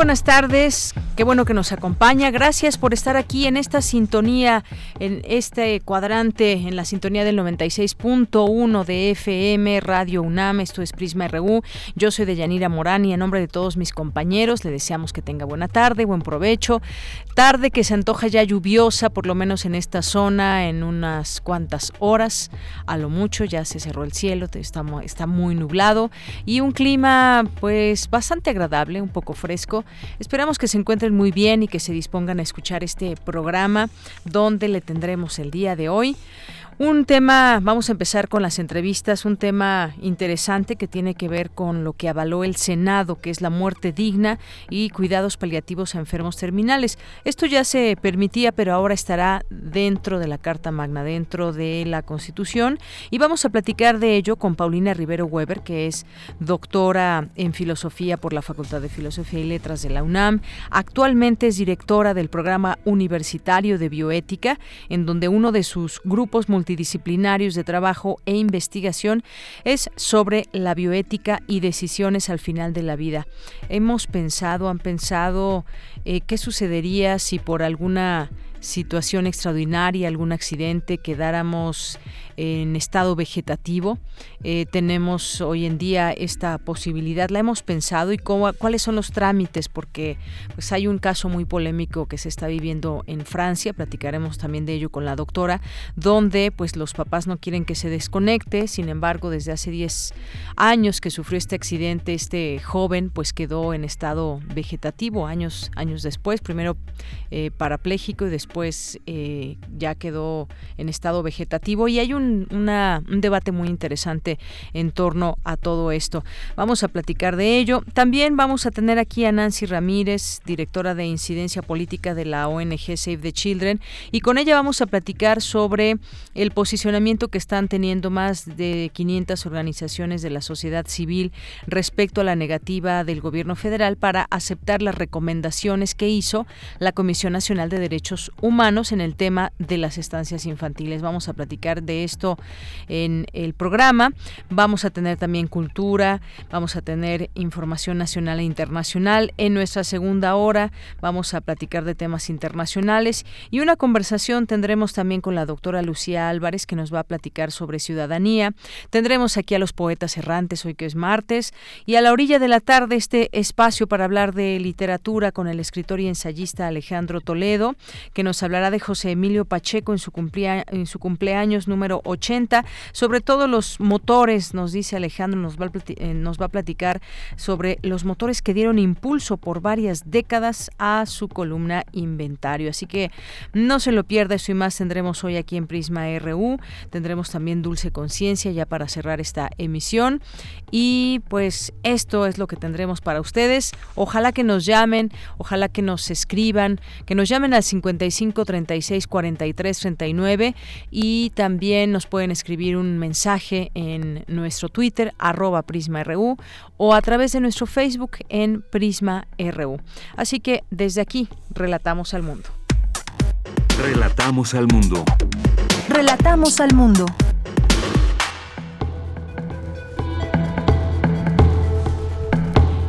Buenas tardes, qué bueno que nos acompaña. Gracias por estar aquí en esta sintonía, en este cuadrante, en la sintonía del 96.1 de FM Radio UNAM. Esto es Prisma RU. Yo soy de Yanira Morán y en nombre de todos mis compañeros le deseamos que tenga buena tarde, buen provecho. Tarde que se antoja ya lluviosa, por lo menos en esta zona, en unas cuantas horas. A lo mucho ya se cerró el cielo, está, está muy nublado y un clima pues bastante agradable, un poco fresco Esperamos que se encuentren muy bien y que se dispongan a escuchar este programa donde le tendremos el día de hoy. Un tema, vamos a empezar con las entrevistas, un tema interesante que tiene que ver con lo que avaló el Senado, que es la muerte digna y cuidados paliativos a enfermos terminales. Esto ya se permitía, pero ahora estará dentro de la Carta Magna, dentro de la Constitución. Y vamos a platicar de ello con Paulina Rivero Weber, que es doctora en filosofía por la Facultad de Filosofía y Letras de la UNAM. Actualmente es directora del programa universitario de bioética, en donde uno de sus grupos multidisciplinarios de trabajo e investigación es sobre la bioética y decisiones al final de la vida. Hemos pensado, han pensado eh, qué sucedería si por alguna situación extraordinaria, algún accidente, quedáramos en estado vegetativo. Eh, tenemos hoy en día esta posibilidad, la hemos pensado y cómo, cuáles son los trámites, porque pues hay un caso muy polémico que se está viviendo en Francia, platicaremos también de ello con la doctora, donde pues los papás no quieren que se desconecte, sin embargo desde hace 10 años que sufrió este accidente, este joven pues quedó en estado vegetativo, años, años después, primero eh, parapléjico y después eh, ya quedó en estado vegetativo y hay un un, debate muy interesante en torno a todo esto. Vamos a platicar de ello. También vamos a tener aquí a Nancy Ramírez, directora de incidencia política de la ONG Save the Children, y con ella vamos a platicar sobre el posicionamiento que están teniendo más de 500 organizaciones de la sociedad civil respecto a la negativa del gobierno federal para aceptar las recomendaciones que hizo la Comisión Nacional de Derechos Humanos en el tema de las estancias infantiles. Vamos a platicar de esto en el programa. Vamos a tener también cultura, vamos a tener información nacional e internacional. En nuestra segunda hora vamos a platicar de temas internacionales y una conversación tendremos también con la doctora Lucía Álvarez que nos va a platicar sobre ciudadanía. Tendremos aquí a los poetas errantes hoy que es martes y a la orilla de la tarde este espacio para hablar de literatura con el escritor y ensayista Alejandro Toledo que nos hablará de José Emilio Pacheco en su, en su cumpleaños número 80, sobre todo los motores, nos dice Alejandro, nos va, a eh, nos va a platicar sobre los motores que dieron impulso por varias décadas a su columna Inventario. Así que no se lo pierda, eso y más tendremos hoy aquí en Prisma RU. Tendremos también Dulce Conciencia ya para cerrar esta emisión. Y pues esto es lo que tendremos para ustedes. Ojalá que nos llamen, ojalá que nos escriban, que nos llamen al 55 36 43 39 y también nos pueden escribir un mensaje en nuestro Twitter, arroba PrismaRU, o a través de nuestro Facebook en Prisma RU. Así que desde aquí, relatamos al mundo. Relatamos al mundo. Relatamos al mundo.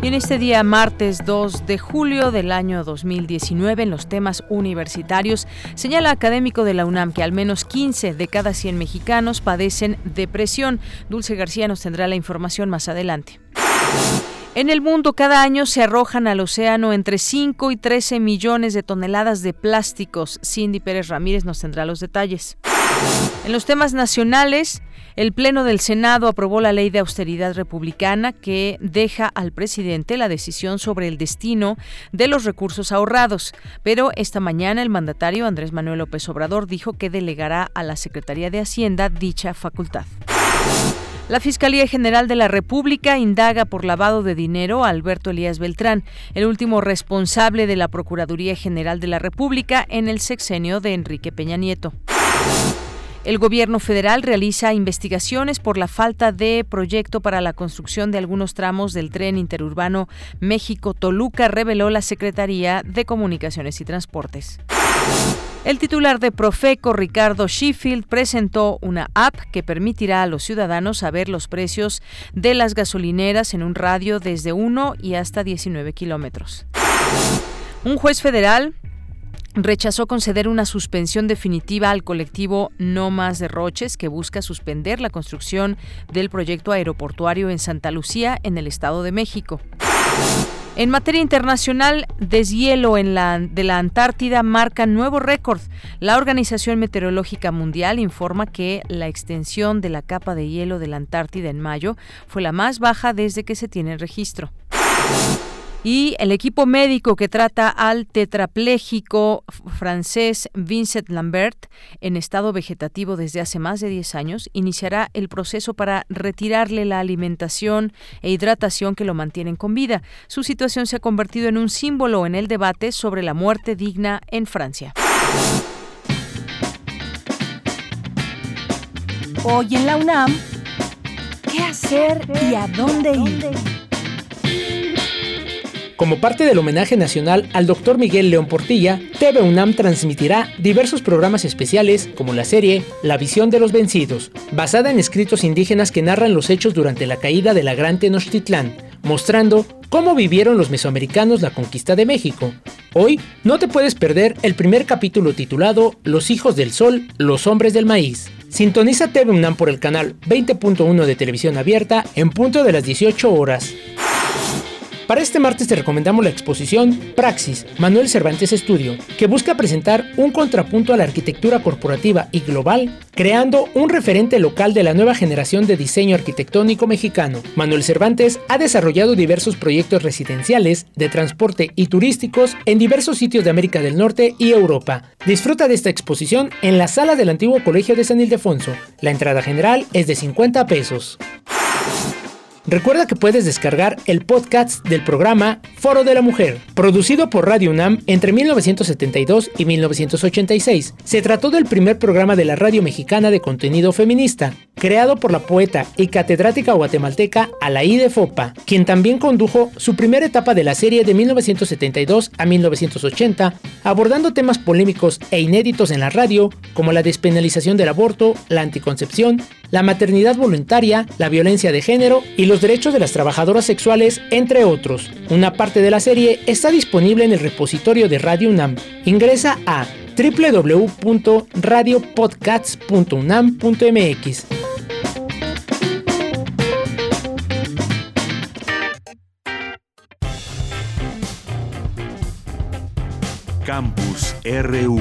Y en este día, martes 2 de julio del año 2019, en los temas universitarios, señala académico de la UNAM que al menos 15 de cada 100 mexicanos padecen depresión. Dulce García nos tendrá la información más adelante. En el mundo cada año se arrojan al océano entre 5 y 13 millones de toneladas de plásticos. Cindy Pérez Ramírez nos tendrá los detalles. En los temas nacionales, el Pleno del Senado aprobó la ley de austeridad republicana que deja al presidente la decisión sobre el destino de los recursos ahorrados, pero esta mañana el mandatario Andrés Manuel López Obrador dijo que delegará a la Secretaría de Hacienda dicha facultad. La Fiscalía General de la República indaga por lavado de dinero a Alberto Elías Beltrán, el último responsable de la Procuraduría General de la República en el sexenio de Enrique Peña Nieto. El gobierno federal realiza investigaciones por la falta de proyecto para la construcción de algunos tramos del tren interurbano México-Toluca, reveló la Secretaría de Comunicaciones y Transportes. El titular de Profeco, Ricardo Sheffield, presentó una app que permitirá a los ciudadanos saber los precios de las gasolineras en un radio desde 1 y hasta 19 kilómetros. Un juez federal rechazó conceder una suspensión definitiva al colectivo No Más Derroches que busca suspender la construcción del proyecto aeroportuario en Santa Lucía, en el Estado de México. En materia internacional, deshielo en la, de la Antártida marca nuevo récord. La Organización Meteorológica Mundial informa que la extensión de la capa de hielo de la Antártida en mayo fue la más baja desde que se tiene registro. Y el equipo médico que trata al tetrapléjico francés Vincent Lambert en estado vegetativo desde hace más de 10 años iniciará el proceso para retirarle la alimentación e hidratación que lo mantienen con vida. Su situación se ha convertido en un símbolo en el debate sobre la muerte digna en Francia. Hoy en la UNAM, ¿qué hacer y a dónde ir? Como parte del homenaje nacional al Dr. Miguel León Portilla, TV UNAM transmitirá diversos programas especiales como la serie La visión de los vencidos, basada en escritos indígenas que narran los hechos durante la caída de la Gran Tenochtitlán, mostrando cómo vivieron los mesoamericanos la conquista de México. Hoy no te puedes perder el primer capítulo titulado Los hijos del sol, los hombres del maíz. Sintoniza TV UNAM por el canal 20.1 de televisión abierta en punto de las 18 horas. Para este martes te recomendamos la exposición Praxis, Manuel Cervantes Estudio, que busca presentar un contrapunto a la arquitectura corporativa y global, creando un referente local de la nueva generación de diseño arquitectónico mexicano. Manuel Cervantes ha desarrollado diversos proyectos residenciales, de transporte y turísticos en diversos sitios de América del Norte y Europa. Disfruta de esta exposición en la sala del antiguo Colegio de San Ildefonso. La entrada general es de 50 pesos. Recuerda que puedes descargar el podcast del programa Foro de la Mujer, producido por Radio UNAM entre 1972 y 1986. Se trató del primer programa de la radio mexicana de contenido feminista, creado por la poeta y catedrática guatemalteca Alaí de Fopa, quien también condujo su primera etapa de la serie de 1972 a 1980, abordando temas polémicos e inéditos en la radio, como la despenalización del aborto, la anticoncepción, la maternidad voluntaria, la violencia de género y los derechos de las trabajadoras sexuales, entre otros. Una parte de la serie está disponible en el repositorio de Radio UNAM. Ingresa a www.radiopodcasts.unam.mx. Campus RU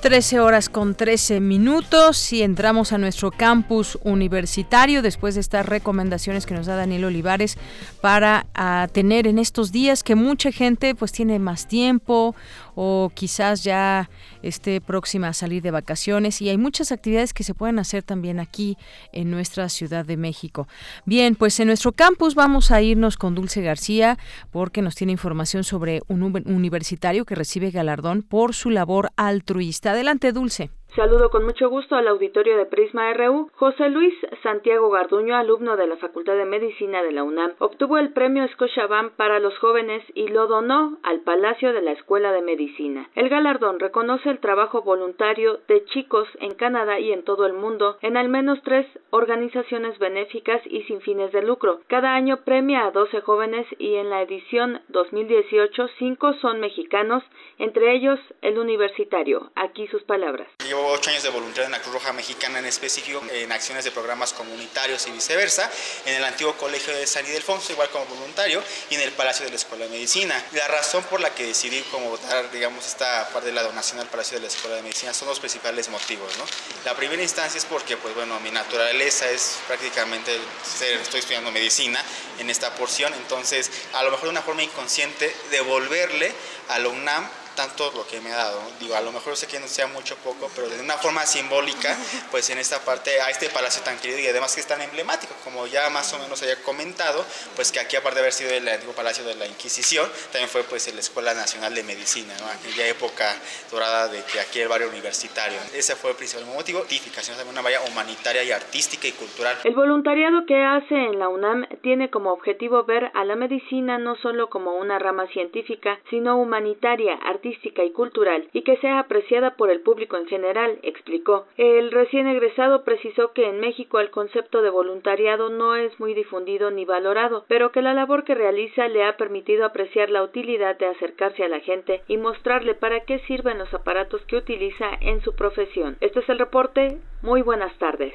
13 horas con 13 minutos y entramos a nuestro campus universitario después de estas recomendaciones que nos da Daniel Olivares para ah, tener en estos días que mucha gente pues tiene más tiempo o quizás ya esté próxima a salir de vacaciones y hay muchas actividades que se pueden hacer también aquí en nuestra Ciudad de México. Bien, pues en nuestro campus vamos a irnos con Dulce García porque nos tiene información sobre un universitario que recibe galardón por su labor altruista. Adelante, Dulce. Saludo con mucho gusto al auditorio de Prisma RU. José Luis Santiago Garduño, alumno de la Facultad de Medicina de la UNAM, obtuvo el premio Scotiabank para los jóvenes y lo donó al Palacio de la Escuela de Medicina. El galardón reconoce el trabajo voluntario de chicos en Canadá y en todo el mundo en al menos tres organizaciones benéficas y sin fines de lucro. Cada año premia a 12 jóvenes y en la edición 2018 cinco son mexicanos, entre ellos el universitario. Aquí sus palabras yo ocho años de voluntariado en la Cruz Roja Mexicana en específico, en acciones de programas comunitarios y viceversa, en el antiguo colegio de San Ildefonso, igual como voluntario, y en el Palacio de la Escuela de Medicina. La razón por la que decidí como dar, digamos, esta parte de la donación al Palacio de la Escuela de Medicina son los principales motivos, ¿no? La primera instancia es porque, pues bueno, mi naturaleza es prácticamente ser, estoy estudiando medicina en esta porción, entonces a lo mejor de una forma inconsciente devolverle a la UNAM tanto lo que me ha dado. Digo, a lo mejor sé que no sea mucho poco, pero de una forma simbólica, pues en esta parte, a este palacio tan querido y además que es tan emblemático, como ya más o menos haya comentado, pues que aquí aparte de haber sido el antiguo palacio de la Inquisición, también fue pues la Escuela Nacional de Medicina, ¿no? aquella época dorada de que aquí el barrio universitario. Ese fue el principal motivo, sino también una valla humanitaria y artística y cultural. El voluntariado que hace en la UNAM tiene como objetivo ver a la medicina no solo como una rama científica, sino humanitaria, artística, y cultural y que sea apreciada por el público en general, explicó. El recién egresado precisó que en México el concepto de voluntariado no es muy difundido ni valorado, pero que la labor que realiza le ha permitido apreciar la utilidad de acercarse a la gente y mostrarle para qué sirven los aparatos que utiliza en su profesión. Este es el reporte. Muy buenas tardes.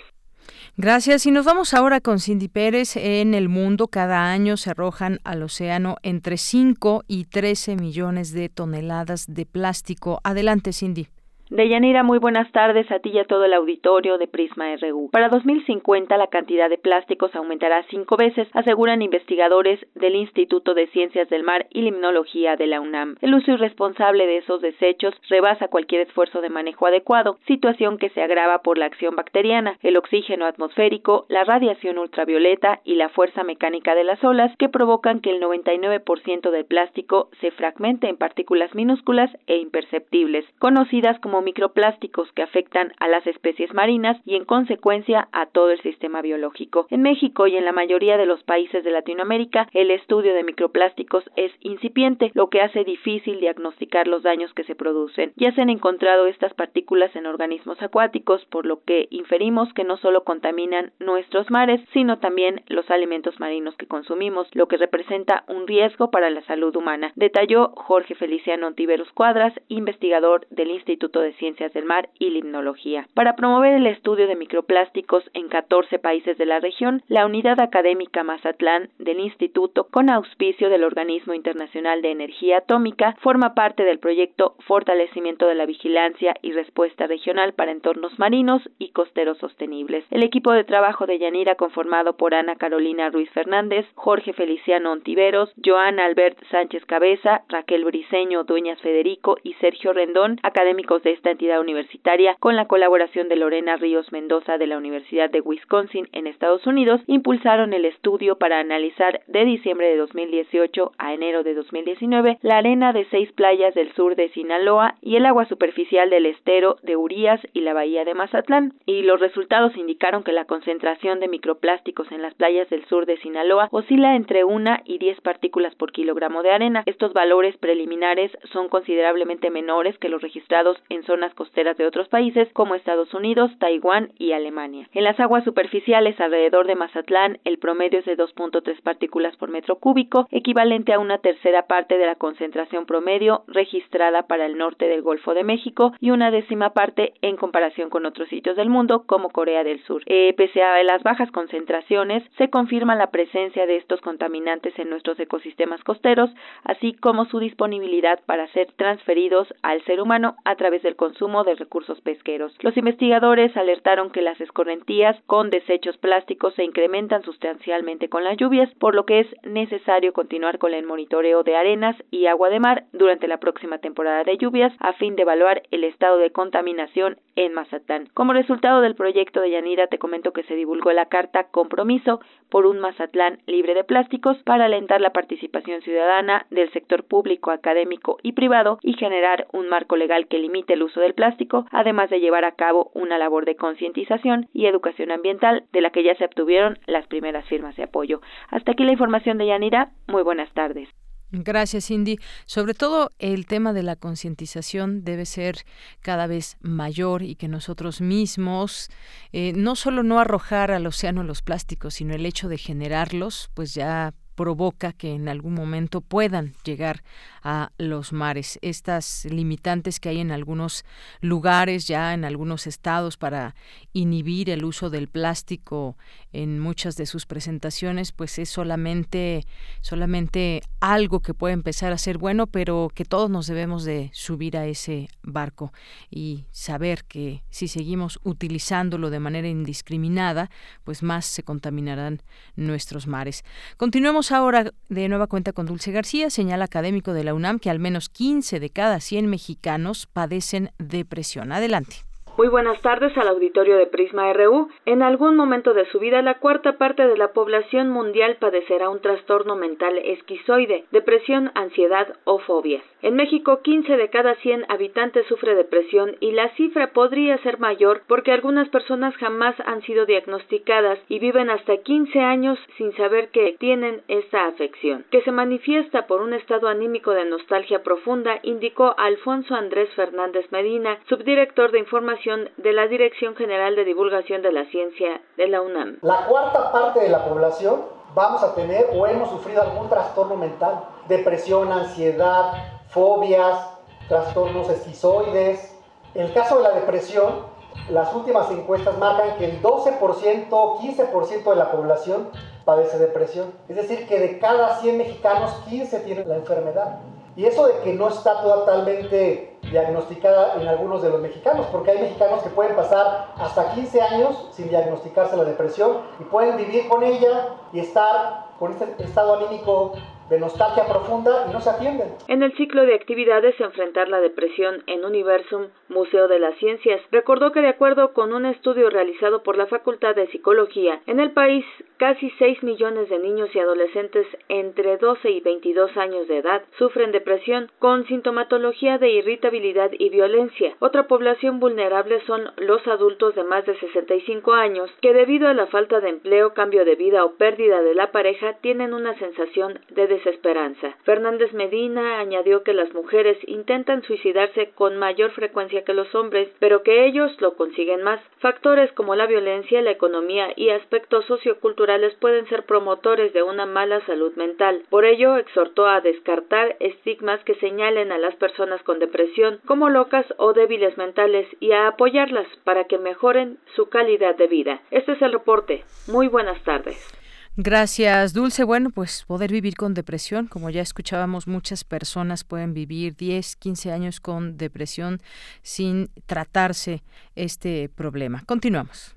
Gracias. Y nos vamos ahora con Cindy Pérez. En el mundo cada año se arrojan al océano entre 5 y 13 millones de toneladas de plástico. Adelante, Cindy. Deyanira, muy buenas tardes a ti y a todo el auditorio de Prisma RU. Para 2050 la cantidad de plásticos aumentará cinco veces, aseguran investigadores del Instituto de Ciencias del Mar y Limnología de la UNAM. El uso irresponsable de esos desechos rebasa cualquier esfuerzo de manejo adecuado, situación que se agrava por la acción bacteriana, el oxígeno atmosférico, la radiación ultravioleta y la fuerza mecánica de las olas que provocan que el 99% del plástico se fragmente en partículas minúsculas e imperceptibles, conocidas como microplásticos que afectan a las especies marinas y en consecuencia a todo el sistema biológico. En México y en la mayoría de los países de Latinoamérica el estudio de microplásticos es incipiente, lo que hace difícil diagnosticar los daños que se producen. Ya se han encontrado estas partículas en organismos acuáticos, por lo que inferimos que no solo contaminan nuestros mares, sino también los alimentos marinos que consumimos, lo que representa un riesgo para la salud humana, detalló Jorge Feliciano Ontiveros Cuadras, investigador del Instituto de Ciencias del Mar y Limnología. Para promover el estudio de microplásticos en 14 países de la región, la Unidad Académica Mazatlán del Instituto, con auspicio del Organismo Internacional de Energía Atómica, forma parte del proyecto Fortalecimiento de la Vigilancia y Respuesta Regional para Entornos Marinos y Costeros Sostenibles. El equipo de trabajo de Yanira, conformado por Ana Carolina Ruiz Fernández, Jorge Feliciano Ontiveros, Joana Albert Sánchez Cabeza, Raquel Briceño Dueñas Federico y Sergio Rendón, académicos de esta entidad universitaria, con la colaboración de Lorena Ríos Mendoza de la Universidad de Wisconsin en Estados Unidos, impulsaron el estudio para analizar de diciembre de 2018 a enero de 2019 la arena de seis playas del sur de Sinaloa y el agua superficial del estero de Urias y la bahía de Mazatlán. Y los resultados indicaron que la concentración de microplásticos en las playas del sur de Sinaloa oscila entre una y diez partículas por kilogramo de arena. Estos valores preliminares son considerablemente menores que los registrados en zonas costeras de otros países como Estados Unidos, Taiwán y Alemania. En las aguas superficiales alrededor de Mazatlán, el promedio es de 2.3 partículas por metro cúbico, equivalente a una tercera parte de la concentración promedio registrada para el norte del Golfo de México y una décima parte en comparación con otros sitios del mundo como Corea del Sur. Eh, pese a las bajas concentraciones, se confirma la presencia de estos contaminantes en nuestros ecosistemas costeros, así como su disponibilidad para ser transferidos al ser humano a través del consumo de recursos pesqueros. Los investigadores alertaron que las escorrentías con desechos plásticos se incrementan sustancialmente con las lluvias, por lo que es necesario continuar con el monitoreo de arenas y agua de mar durante la próxima temporada de lluvias a fin de evaluar el estado de contaminación en Mazatlán. Como resultado del proyecto de Yanira, te comento que se divulgó la carta Compromiso por un Mazatlán libre de plásticos para alentar la participación ciudadana del sector público, académico y privado y generar un marco legal que limite el uso del plástico, además de llevar a cabo una labor de concientización y educación ambiental de la que ya se obtuvieron las primeras firmas de apoyo. Hasta aquí la información de Yanira. Muy buenas tardes. Gracias, Cindy. Sobre todo el tema de la concientización debe ser cada vez mayor y que nosotros mismos, eh, no solo no arrojar al océano los plásticos, sino el hecho de generarlos, pues ya provoca que en algún momento puedan llegar a los mares. Estas limitantes que hay en algunos lugares, ya en algunos estados, para inhibir el uso del plástico en muchas de sus presentaciones, pues es solamente, solamente algo que puede empezar a ser bueno, pero que todos nos debemos de subir a ese barco y saber que si seguimos utilizándolo de manera indiscriminada, pues más se contaminarán nuestros mares. Continuemos ahora de nueva cuenta con Dulce García, señal académico de la UNAM que al menos 15 de cada 100 mexicanos padecen depresión. Adelante. Muy buenas tardes al auditorio de Prisma RU. En algún momento de su vida, la cuarta parte de la población mundial padecerá un trastorno mental esquizoide, depresión, ansiedad o fobias. En México, 15 de cada 100 habitantes sufre depresión y la cifra podría ser mayor porque algunas personas jamás han sido diagnosticadas y viven hasta 15 años sin saber que tienen esta afección, que se manifiesta por un estado anímico de nostalgia profunda, indicó Alfonso Andrés Fernández Medina, subdirector de información de la Dirección General de Divulgación de la Ciencia de la UNAM. La cuarta parte de la población vamos a tener o hemos sufrido algún trastorno mental, depresión, ansiedad, fobias, trastornos esquizoides. En el caso de la depresión, las últimas encuestas marcan que el 12%, 15% de la población padece depresión. Es decir, que de cada 100 mexicanos, 15 tienen la enfermedad. Y eso de que no está totalmente diagnosticada en algunos de los mexicanos, porque hay mexicanos que pueden pasar hasta 15 años sin diagnosticarse la depresión y pueden vivir con ella y estar con este estado anímico de nostalgia profunda no se atienden. En el ciclo de actividades Enfrentar la depresión en Universum, Museo de las Ciencias, recordó que de acuerdo con un estudio realizado por la Facultad de Psicología, en el país casi 6 millones de niños y adolescentes entre 12 y 22 años de edad sufren depresión con sintomatología de irritabilidad y violencia. Otra población vulnerable son los adultos de más de 65 años que debido a la falta de empleo, cambio de vida o pérdida de la pareja tienen una sensación de desesperanza. Fernández Medina añadió que las mujeres intentan suicidarse con mayor frecuencia que los hombres, pero que ellos lo consiguen más. Factores como la violencia, la economía y aspectos socioculturales pueden ser promotores de una mala salud mental. Por ello, exhortó a descartar estigmas que señalen a las personas con depresión como locas o débiles mentales y a apoyarlas para que mejoren su calidad de vida. Este es el reporte. Muy buenas tardes. Gracias, Dulce. Bueno, pues poder vivir con depresión, como ya escuchábamos, muchas personas pueden vivir 10, 15 años con depresión sin tratarse este problema. Continuamos.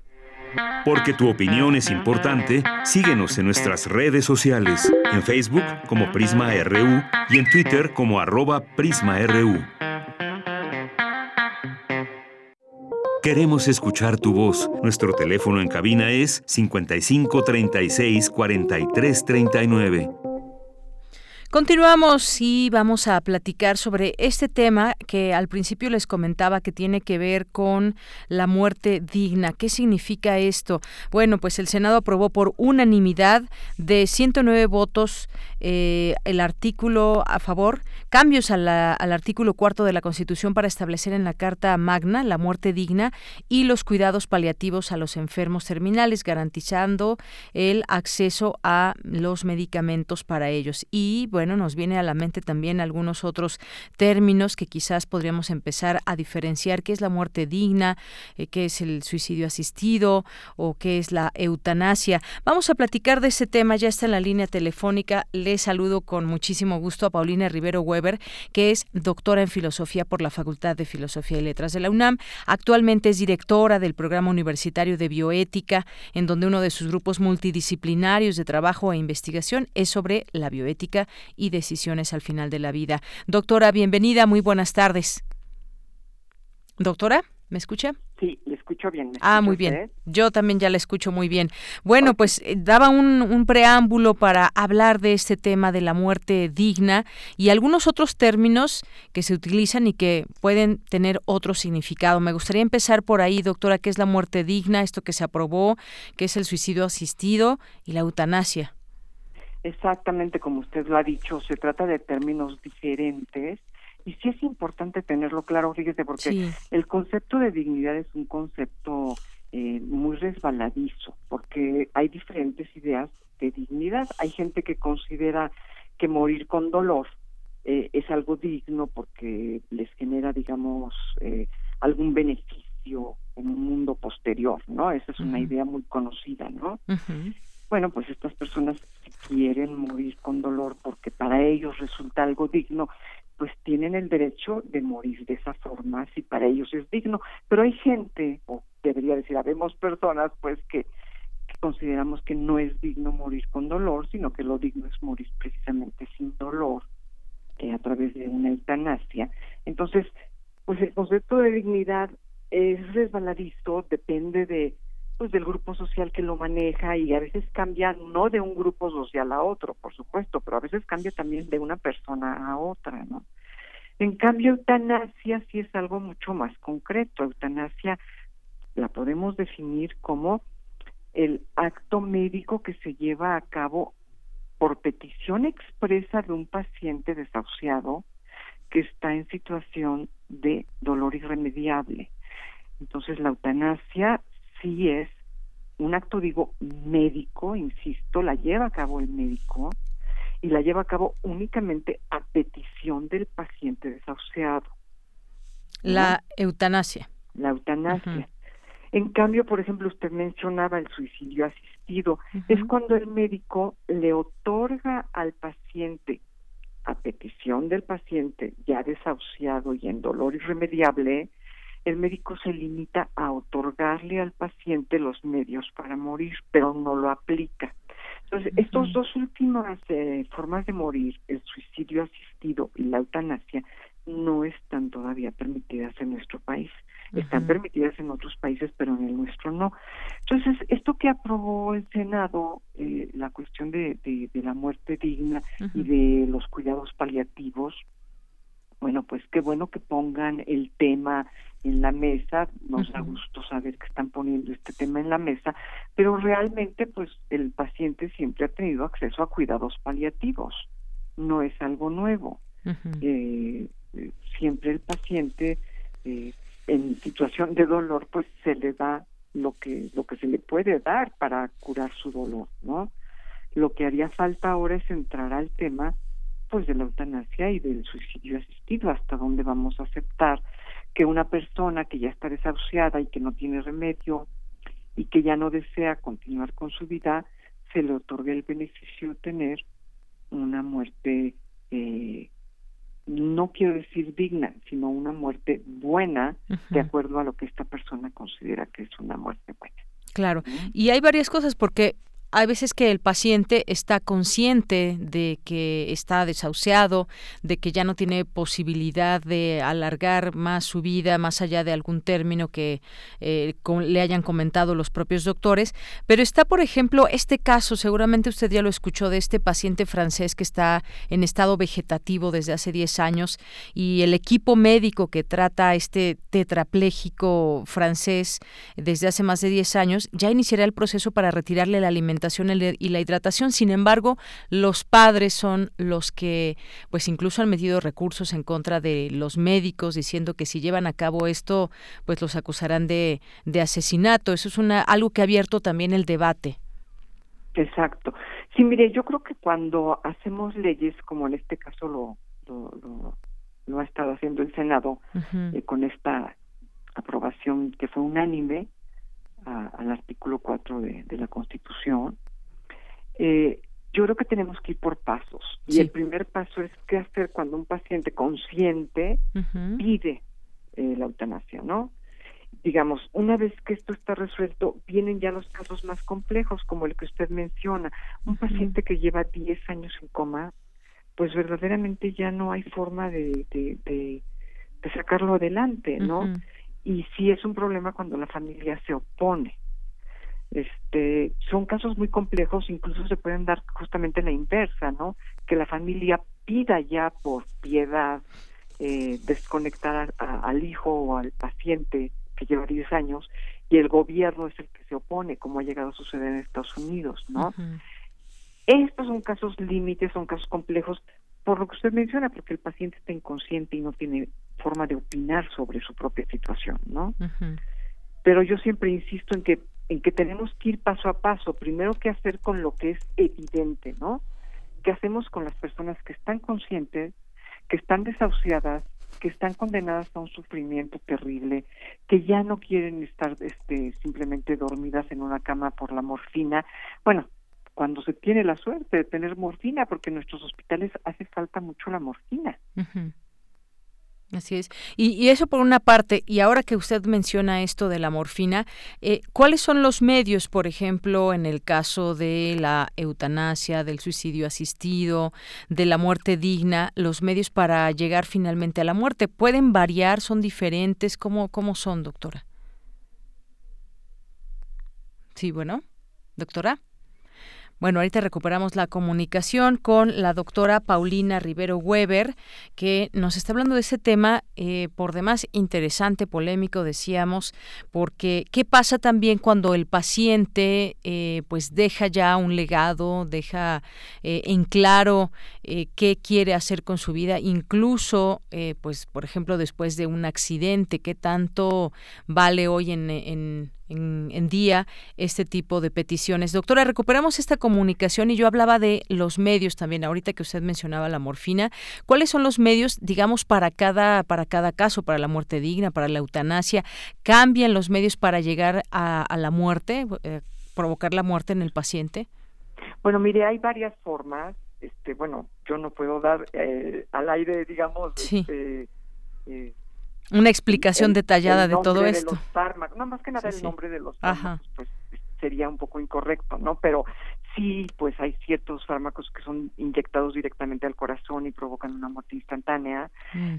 Porque tu opinión es importante, síguenos en nuestras redes sociales, en Facebook como Prisma RU y en Twitter como arroba PrismaRU. Queremos escuchar tu voz. Nuestro teléfono en cabina es 55 36 43 39. Continuamos y vamos a platicar sobre este tema que al principio les comentaba que tiene que ver con la muerte digna. ¿Qué significa esto? Bueno, pues el Senado aprobó por unanimidad de 109 votos eh, el artículo a favor, cambios al artículo cuarto de la Constitución para establecer en la Carta Magna la muerte digna y los cuidados paliativos a los enfermos terminales, garantizando el acceso a los medicamentos para ellos. Y bueno, nos viene a la mente también algunos otros términos que quizás podríamos empezar a diferenciar qué es la muerte digna, eh, qué es el suicidio asistido o qué es la eutanasia. Vamos a platicar de ese tema, ya está en la línea telefónica. Le saludo con muchísimo gusto a Paulina Rivero Que es doctora en filosofía por la Facultad de Filosofía y Letras de la UNAM. Actualmente es directora del programa universitario de bioética, en donde uno de sus grupos multidisciplinarios de trabajo e investigación es sobre la bioética y decisiones al final de la vida. Doctora, bienvenida, muy buenas tardes. Doctora, ¿me escucha? Sí, le escucho bien. ah, muy bien. Yo también ya la escucho muy bien. Bueno, pues eh, daba un, un, preámbulo para hablar de este tema de la muerte digna y algunos otros términos que se utilizan y que pueden tener otro significado. Me gustaría empezar por ahí, doctora, ¿qué es la muerte digna? Esto que se aprobó, qué es el suicidio asistido y la eutanasia. Exactamente como usted lo ha dicho, se trata de términos diferentes y sí es importante tenerlo claro, fíjese, porque el concepto de dignidad es un concepto eh, muy resbaladizo, porque hay diferentes ideas dignidad. Hay gente que considera que morir con dolor eh, es algo digno porque les genera, digamos, eh, algún beneficio en un mundo posterior, ¿no? Esa es una idea muy conocida, ¿no? Bueno, pues estas personas quieren morir con dolor porque para ellos resulta algo digno, pues tienen el derecho de morir de esa forma si para ellos es digno. Pero hay gente, o debería decir, habemos personas, pues que, consideramos que no es digno morir con dolor, sino que lo digno es morir precisamente sin dolor eh, a través de una eutanasia. Entonces, pues el concepto de dignidad es resbaladizo, depende de pues del grupo social que lo maneja y a veces cambia no de un grupo social a otro, por supuesto, pero a veces cambia también de una persona a otra, ¿no? En cambio, eutanasia sí es algo mucho más concreto. Eutanasia la podemos definir como el acto médico que se lleva a cabo por petición expresa de un paciente desahuciado que está en situación de dolor irremediable. Entonces, la eutanasia sí es un acto, digo, médico, insisto, la lleva a cabo el médico y la lleva a cabo únicamente a petición del paciente desahuciado. La eutanasia. La eutanasia. En cambio, por ejemplo, usted mencionaba el suicidio asistido. Es cuando el médico le otorga al paciente, a petición del paciente ya desahuciado y en dolor irremediable, el médico se limita a otorgarle al paciente los medios para morir, pero no lo aplica. Entonces, estos dos últimas eh, formas de morir, el suicidio asistido y la eutanasia, no están todavía permitidas en nuestro país. Están permitidas en otros países, pero en el nuestro no. Entonces, esto que aprobó el Senado, eh, la cuestión de, de, la muerte digna y de los cuidados paliativos, bueno, pues qué bueno que pongan el tema en la mesa, nos da gusto saber que están poniendo este tema en la mesa, pero realmente pues el paciente siempre ha tenido acceso a cuidados paliativos, no es algo nuevo. Eh, siempre el paciente eh, en situación de dolor pues se le da lo que lo que se le puede dar para curar su dolor, ¿no? Lo que haría falta ahora es entrar al tema pues de la eutanasia y del suicidio asistido, hasta dónde vamos a aceptar que una persona que ya está desahuciada y que no tiene remedio y que ya no desea continuar con su vida, se le otorgue el beneficio de tener una muerte, eh, no quiero decir digna, sino una muerte buena, de acuerdo a lo que esta persona considera que es una muerte buena. Claro, y hay varias cosas porque hay veces que el paciente está consciente de que está desahuciado, de que ya no tiene posibilidad de alargar más su vida más allá de algún término que eh, le hayan comentado los propios doctores. Pero está, por ejemplo, este caso, seguramente usted ya lo escuchó, de este paciente francés que está en estado vegetativo desde hace 10 años y el equipo médico que trata a este tetrapléjico francés desde hace más de 10 años ya iniciará el proceso para retirarle la alimentación y la hidratación. Sin embargo, los padres son los que, pues incluso han metido recursos en contra de los médicos, diciendo que si llevan a cabo esto, pues los acusarán de, de asesinato. Eso es una algo que ha abierto también el debate. Exacto. Sí, mire, yo creo que cuando hacemos leyes, como en este caso lo, lo, ha estado haciendo el Senado, eh, con esta aprobación que fue unánime, al artículo 4 de, la Constitución, eh, yo creo que tenemos que ir por pasos. Y el primer paso es qué hacer cuando un paciente consciente pide eh, la eutanasia, ¿no? Digamos, una vez que esto está resuelto, vienen ya los casos más complejos, como el que usted menciona. Un paciente que lleva 10 años en coma, pues verdaderamente ya no hay forma de, de, de, sacarlo adelante, ¿no? Y sí es un problema cuando la familia se opone. Este, son casos muy complejos, incluso se pueden dar justamente la inversa, ¿no? Que la familia pida ya por piedad eh, desconectar al hijo o al paciente que lleva 10 años y el gobierno es el que se opone, como ha llegado a suceder en Estados Unidos, ¿no? Estos son casos límites, son casos complejos, por lo que usted menciona, porque el paciente está inconsciente y no tiene forma de opinar sobre su propia situación, ¿no? Pero yo siempre insisto en que en que tenemos que ir paso a paso. Primero, qué hacer con lo que es evidente, ¿no? ¿Qué hacemos con las personas que están conscientes, que están desahuciadas, que están condenadas a un sufrimiento terrible, que ya no quieren estar este, simplemente dormidas en una cama por la morfina? Bueno, cuando se tiene la suerte de tener morfina, porque en nuestros hospitales hace falta mucho la morfina. Así es. Y, eso por una parte, y ahora que usted menciona esto de la morfina, eh, ¿cuáles son los medios, por ejemplo, en el caso de la eutanasia, del suicidio asistido, de la muerte digna, los medios para llegar finalmente a la muerte? ¿Pueden variar? ¿Son diferentes? ¿Cómo, cómo son, doctora? Sí, bueno, doctora. Bueno, ahorita recuperamos la comunicación con la doctora Paulina Rivero Weber, que nos está hablando de ese tema eh, por demás interesante, polémico, decíamos, porque qué pasa también cuando el paciente eh, pues deja ya un legado, deja eh, en claro qué quiere hacer con su vida, incluso, pues por ejemplo, después de un accidente, qué tanto vale hoy en en, día este tipo de peticiones. Doctora, recuperamos esta comunicación y yo hablaba de los medios también, ahorita que usted mencionaba la morfina. ¿Cuáles son los medios, digamos, para cada, para cada caso, para la muerte digna, para la eutanasia? ¿Cambian los medios para llegar a, la muerte, eh, provocar la muerte en el paciente? Bueno, mire, hay varias formas. Este, bueno, yo no puedo dar eh, al aire, digamos, este, eh, una explicación detallada de todo esto. los fármacos, no más que nada el nombre de los fármacos, pues sería un poco incorrecto, ¿no? Pero sí, pues hay ciertos fármacos que son inyectados directamente al corazón y provocan una muerte instantánea.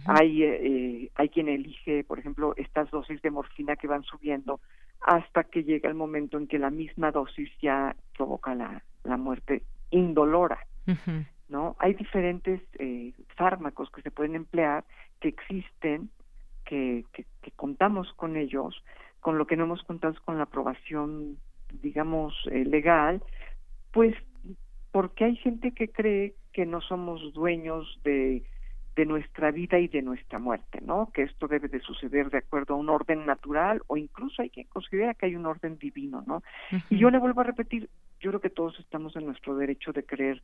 Hay eh, hay quien elige, por ejemplo, estas dosis de morfina que van subiendo hasta que llega el momento en que la misma dosis ya provoca la, la muerte indolora. ¿No? Hay diferentes eh, fármacos que se pueden emplear que existen que, contamos con ellos, con lo que no hemos contado con la aprobación, digamos, eh, legal, pues porque hay gente que cree que no somos dueños de, de nuestra vida y de nuestra muerte, ¿no? Que esto debe de suceder de acuerdo a un orden natural o incluso hay quien considera que hay un orden divino, ¿no? Y yo le vuelvo a repetir, yo creo que todos estamos en nuestro derecho de creer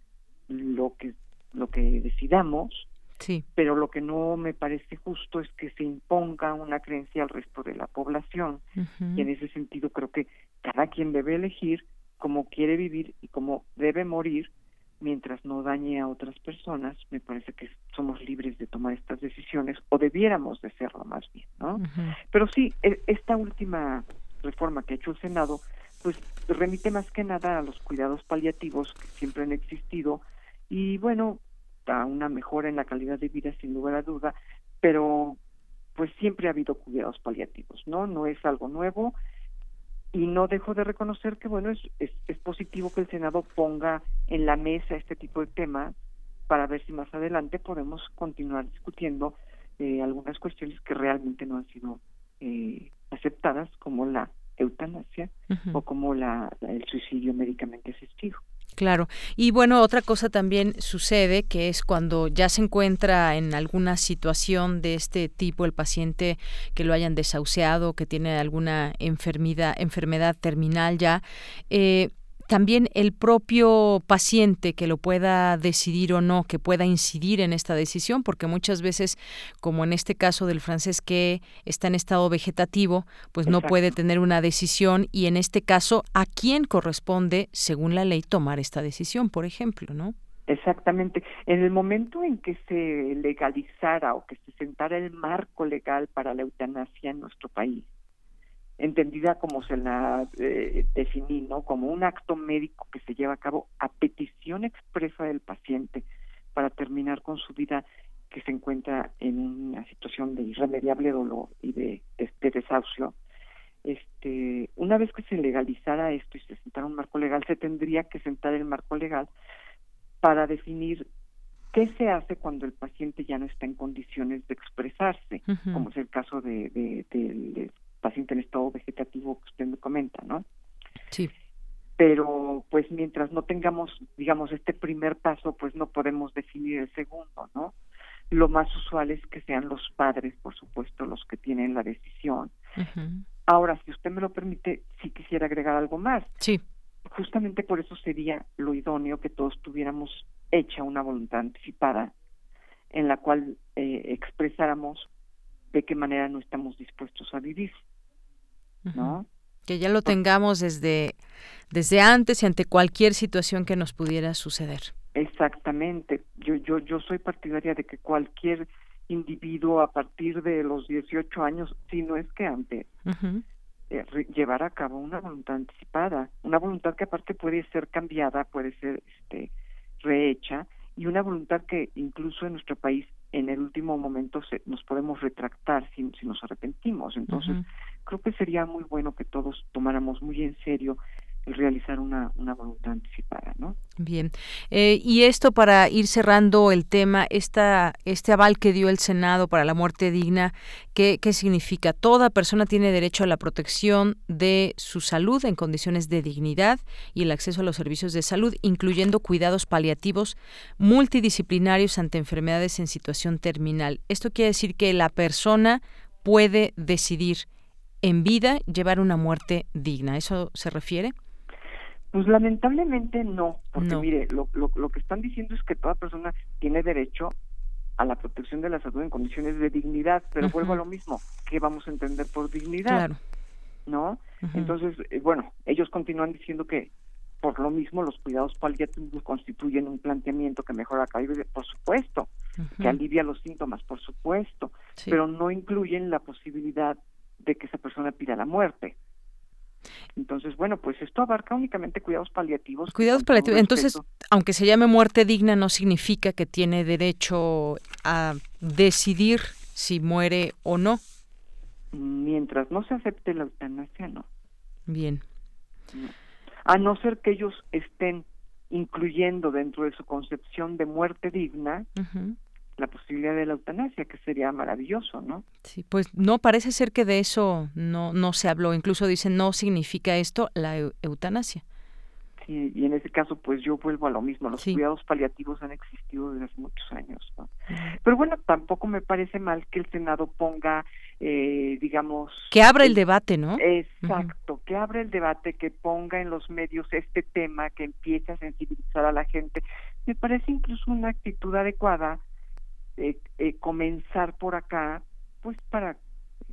lo que lo que decidamos, Sí. Pero lo que no me parece justo es que se imponga una creencia al resto de la población. Y en ese sentido creo que cada quien debe elegir cómo quiere vivir y cómo debe morir mientras no dañe a otras personas. Me parece que somos libres de tomar estas decisiones o debiéramos de serlo más bien, ¿no? Pero sí, e, esta última reforma que ha hecho el Senado pues remite más que nada a los cuidados paliativos que siempre han existido y bueno, a una mejora en la calidad de vida sin lugar a duda, pero pues siempre ha habido cuidados paliativos, ¿no? No es algo nuevo y no dejo de reconocer que, bueno, es, es, positivo que el Senado ponga en la mesa este tipo de temas para ver si más adelante podemos continuar discutiendo eh, algunas cuestiones que realmente no han sido eh, aceptadas, como la eutanasia o como la, el suicidio médicamente asistido. Claro. Y bueno, otra cosa también sucede que es cuando ya se encuentra en alguna situación de este tipo el paciente que lo hayan desahuciado, que tiene alguna enfermedad, enfermedad terminal ya, eh, también el propio paciente que lo pueda decidir o no, que pueda incidir en esta decisión, porque muchas veces, como en este caso del francés que está en estado vegetativo, pues no puede tener una decisión y en este caso, ¿a quién corresponde, según la ley, tomar esta decisión, por ejemplo, no? Exactamente. En el momento en que se legalizara o que se sentara el marco legal para la eutanasia en nuestro país, entendida como se la eh, definí, ¿no? Como un acto médico que se lleva a cabo a petición expresa del paciente para terminar con su vida que se encuentra en una situación de irremediable dolor y de, desahucio. Este, una vez que se legalizara esto y se sentara un marco legal, se tendría que sentar el marco legal para definir qué se hace cuando el paciente ya no está en condiciones de expresarse, como es el caso de, de, de, paciente en estado vegetativo que usted me comenta, ¿no? Sí. Pero pues mientras no tengamos, digamos, este primer paso, pues no podemos definir el segundo, ¿no? Lo más usual es que sean los padres, por supuesto, los que tienen la decisión. Ahora, si usted me lo permite, sí quisiera agregar algo más. Sí. Justamente por eso sería lo idóneo que todos tuviéramos hecha una voluntad anticipada en la cual eh, expresáramos de qué manera no estamos dispuestos a vivir, ¿no? Que ya lo tengamos desde, desde antes y ante cualquier situación que nos pudiera suceder. Exactamente. Yo, yo, yo soy partidaria de que cualquier individuo a partir de los 18 años, si no es que antes, eh, llevar a cabo una voluntad anticipada, una voluntad que aparte puede ser cambiada, puede ser este, rehecha, y una voluntad que incluso en nuestro país en el último momento se, nos podemos retractar si, si nos arrepentimos. Entonces, creo que sería muy bueno que todos tomáramos muy en serio realizar una, una voluntad anticipada, ¿no? Bien. Eh, y esto para ir cerrando el tema, esta, este aval que dio el Senado para la muerte digna, ¿qué, ¿qué significa? Toda persona tiene derecho a la protección de su salud en condiciones de dignidad y el acceso a los servicios de salud, incluyendo cuidados paliativos multidisciplinarios ante enfermedades en situación terminal. Esto quiere decir que la persona puede decidir en vida llevar una muerte digna. ¿Eso se refiere? Pues lamentablemente no, porque mire, lo, lo, lo que están diciendo es que toda persona tiene derecho a la protección de la salud en condiciones de dignidad, pero vuelvo a lo mismo, ¿qué vamos a entender por dignidad? ¿No? Entonces, eh, bueno, ellos continúan diciendo que por lo mismo los cuidados paliativos constituyen un planteamiento que mejora la calidad, por supuesto, que alivia los síntomas, por supuesto, pero no incluyen la posibilidad de que esa persona pida la muerte. Entonces, bueno, pues esto abarca únicamente cuidados paliativos. Cuidados paliativos. Entonces, aunque se llame muerte digna, no significa que tiene derecho a decidir si muere o no. Mientras no se acepte la eutanasia, no. Bien. A no ser que ellos estén incluyendo dentro de su concepción de muerte digna la posibilidad de la eutanasia, que sería maravilloso, ¿no? Sí, pues no, parece ser que de eso no, no se habló. Incluso dicen, no significa esto la eutanasia. Sí, y en ese caso, pues yo vuelvo a lo mismo. Los cuidados paliativos han existido desde hace muchos años, ¿no? Pero bueno, tampoco me parece mal que el Senado ponga, eh, digamos... Que abra el, debate, ¿no? Exacto, que abra el debate, que ponga en los medios este tema, que empiece a sensibilizar a la gente. Me parece incluso una actitud adecuada eh, eh, comenzar por acá, pues para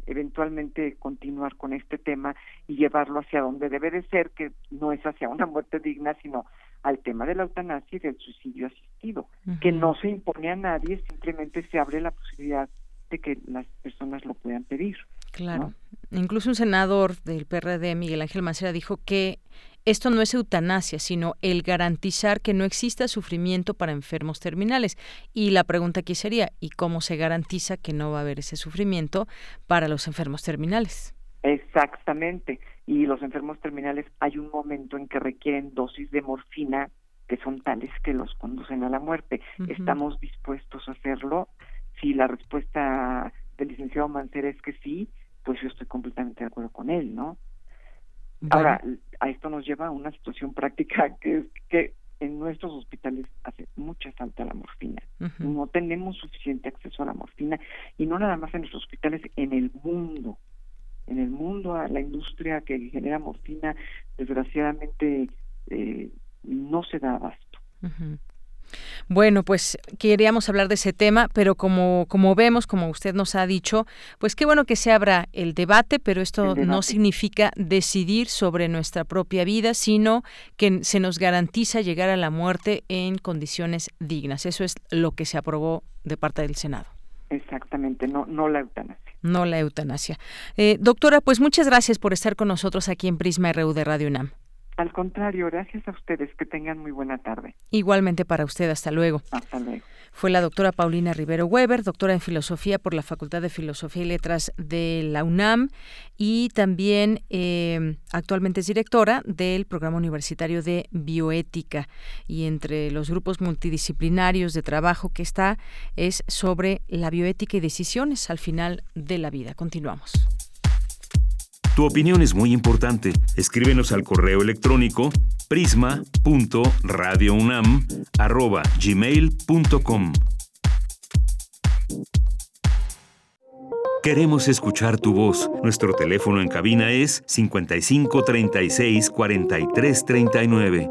eventualmente continuar con este tema y llevarlo hacia donde debe de ser, que no es hacia una muerte digna, sino al tema de la eutanasia y del suicidio asistido, que no se impone a nadie, simplemente se abre la posibilidad de que las personas lo puedan pedir. Claro. Incluso un senador del PRD, Miguel Ángel Mancera, dijo que esto no es eutanasia, sino el garantizar que no exista sufrimiento para enfermos terminales. Y la pregunta aquí sería, ¿y cómo se garantiza que no va a haber ese sufrimiento para los enfermos terminales? Exactamente. Y los enfermos terminales hay un momento en que requieren dosis de morfina que son tales que los conducen a la muerte. ¿Estamos dispuestos a hacerlo? Si la respuesta del licenciado Mancera es que sí, pues yo estoy completamente de acuerdo con él, ¿no? Ahora, a esto nos lleva a una situación práctica que es que en nuestros hospitales hace mucha falta la morfina. No tenemos suficiente acceso a la morfina y no nada más en nuestros hospitales, en el mundo. En el mundo, a la industria que genera morfina, desgraciadamente, eh, no se da abasto. Bueno, pues queríamos hablar de ese tema, pero como, como vemos, como usted nos ha dicho, pues qué bueno que se abra el debate, pero esto no significa decidir sobre nuestra propia vida, sino que se nos garantiza llegar a la muerte en condiciones dignas. Eso es lo que se aprobó de parte del Senado. Exactamente, no, no la eutanasia. No la eutanasia. Eh, doctora, pues muchas gracias por estar con nosotros aquí en Prisma RU de Radio UNAM. Al contrario, gracias a ustedes. Que tengan muy buena tarde. Igualmente para usted. Hasta luego. Hasta luego. Fue la doctora Paulina Rivero Weber, doctora en Filosofía por la Facultad de Filosofía y Letras de la UNAM y también eh, actualmente es directora del Programa Universitario de Bioética. Y entre los grupos multidisciplinarios de trabajo que está es sobre la bioética y decisiones al final de la vida. Continuamos. Tu opinión es muy importante. Escríbenos al correo electrónico prisma.radiounam@gmail.com. Queremos escuchar tu voz. Nuestro teléfono en cabina es 55 36 43 39.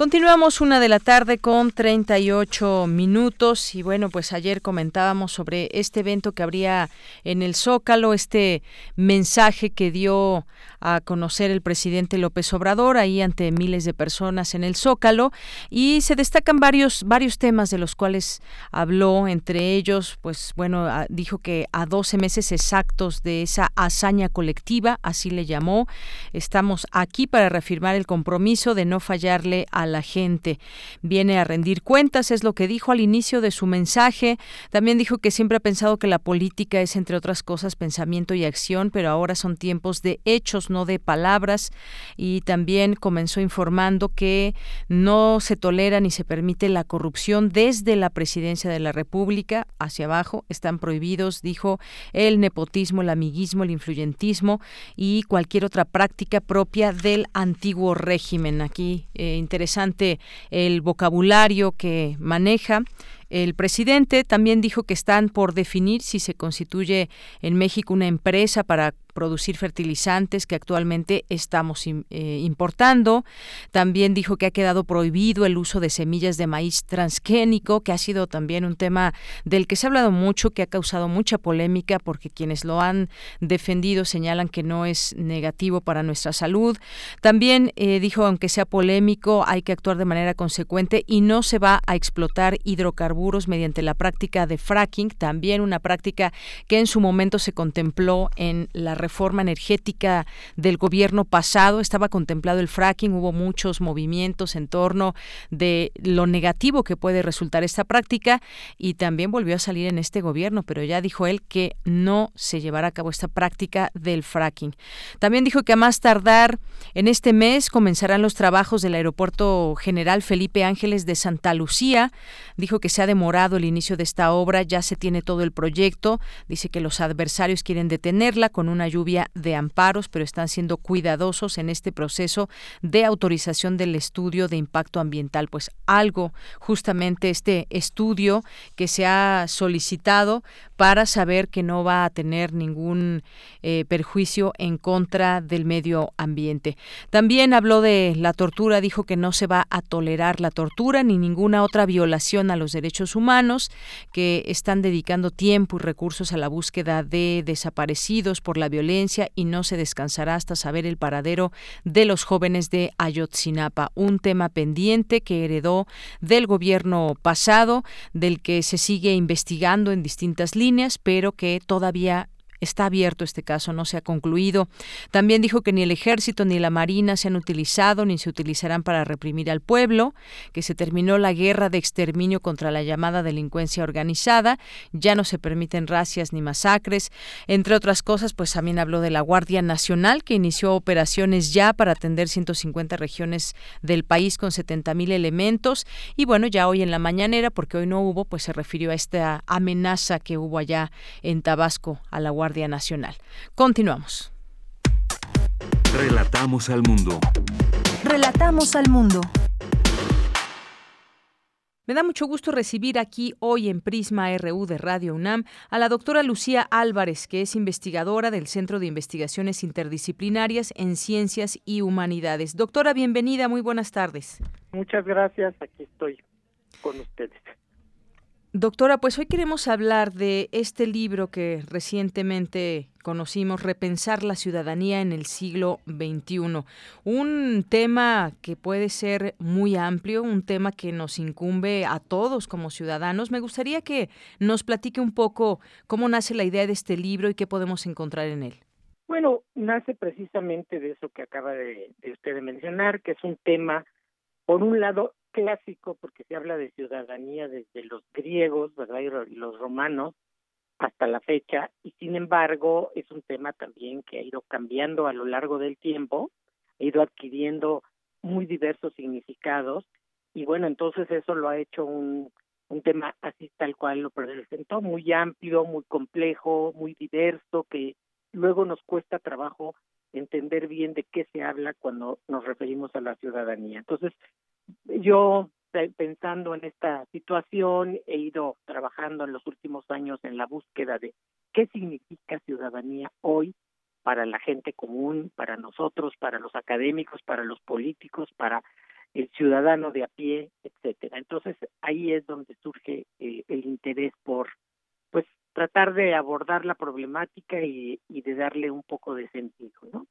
Continuamos una de la tarde con 38 minutos y bueno, pues ayer comentábamos sobre este evento que habría en el Zócalo, este mensaje que dio a conocer el presidente López Obrador ahí ante miles de personas en el Zócalo y se destacan varios varios temas de los cuales habló, entre ellos, pues bueno, dijo que a 12 meses exactos de esa hazaña colectiva, así le llamó, estamos aquí para reafirmar el compromiso de no fallarle a la gente. Viene a rendir cuentas, es lo que dijo al inicio de su mensaje. También dijo que siempre ha pensado que la política es, entre otras cosas, pensamiento y acción, pero ahora son tiempos de hechos, no de palabras. Y también comenzó informando que no se tolera ni se permite la corrupción desde la presidencia de la República hacia abajo. Están prohibidos, dijo, el nepotismo, el amiguismo, el influyentismo y cualquier otra práctica propia del antiguo régimen. Aquí eh, interesante el vocabulario que maneja. El presidente también dijo que están por definir si se constituye en México una empresa para producir fertilizantes que actualmente estamos eh, importando. También dijo que ha quedado prohibido el uso de semillas de maíz transgénico, que ha sido también un tema del que se ha hablado mucho, que ha causado mucha polémica porque quienes lo han defendido señalan que no es negativo para nuestra salud. También eh, dijo, aunque sea polémico, hay que actuar de manera consecuente y no se va a explotar hidrocarburos mediante la práctica de fracking, también una práctica que en su momento se contempló en la reforma energética del gobierno pasado estaba contemplado el fracking, hubo muchos movimientos en torno de lo negativo que puede resultar esta práctica y también volvió a salir en este gobierno, pero ya dijo él que no se llevará a cabo esta práctica del fracking. También dijo que a más tardar en este mes comenzarán los trabajos del aeropuerto general Felipe Ángeles de Santa Lucía. Dijo que se ha demorado el inicio de esta obra, ya se tiene todo el proyecto, dice que los adversarios quieren detenerla con una lluvia de amparos, pero están siendo cuidadosos en este proceso de autorización del estudio de impacto ambiental. Pues algo, justamente este estudio que se ha solicitado para saber que no va a tener ningún eh, perjuicio en contra del medio ambiente. También habló de la tortura, dijo que no se va a tolerar la tortura ni ninguna otra violación a los derechos humanos, que están dedicando tiempo y recursos a la búsqueda de desaparecidos por la violencia violencia y no se descansará hasta saber el paradero de los jóvenes de Ayotzinapa, un tema pendiente que heredó del gobierno pasado, del que se sigue investigando en distintas líneas, pero que todavía Está abierto este caso, no se ha concluido. También dijo que ni el ejército ni la marina se han utilizado ni se utilizarán para reprimir al pueblo, que se terminó la guerra de exterminio contra la llamada delincuencia organizada, ya no se permiten racias ni masacres. Entre otras cosas, pues también habló de la Guardia Nacional, que inició operaciones ya para atender 150 regiones del país con 70 mil elementos. Y bueno, ya hoy en la mañanera, porque hoy no hubo, pues se refirió a esta amenaza que hubo allá en Tabasco a la Guardia Nacional. Continuamos. Relatamos al mundo. Relatamos al mundo. Me da mucho gusto recibir aquí hoy en Prisma RU de Radio UNAM a la doctora Lucía Álvarez, que es investigadora del Centro de Investigaciones Interdisciplinarias en Ciencias y Humanidades. Doctora, bienvenida, muy buenas tardes. Muchas gracias, aquí estoy con ustedes. Doctora, pues hoy queremos hablar de este libro que recientemente conocimos, Repensar la ciudadanía en el siglo XXI. Un tema que puede ser muy amplio, un tema que nos incumbe a todos como ciudadanos. Me gustaría que nos platique un poco cómo nace la idea de este libro y qué podemos encontrar en él. Bueno, nace precisamente de eso que acaba de, de usted de mencionar, que es un tema, por un lado, clásico porque se habla de ciudadanía desde los griegos, ¿verdad? Y los romanos hasta la fecha y sin embargo es un tema también que ha ido cambiando a lo largo del tiempo, ha ido adquiriendo muy diversos significados y bueno, entonces eso lo ha hecho un, un tema así tal cual lo presentó, muy amplio, muy complejo, muy diverso, que luego nos cuesta trabajo entender bien de qué se habla cuando nos referimos a la ciudadanía. Entonces, yo pensando en esta situación, he ido trabajando en los últimos años en la búsqueda de qué significa ciudadanía hoy para la gente común, para nosotros, para los académicos, para los políticos, para el ciudadano de a pie, etcétera. Entonces ahí es donde surge eh, el interés por pues tratar de abordar la problemática y, y, de darle un poco de sentido, ¿no?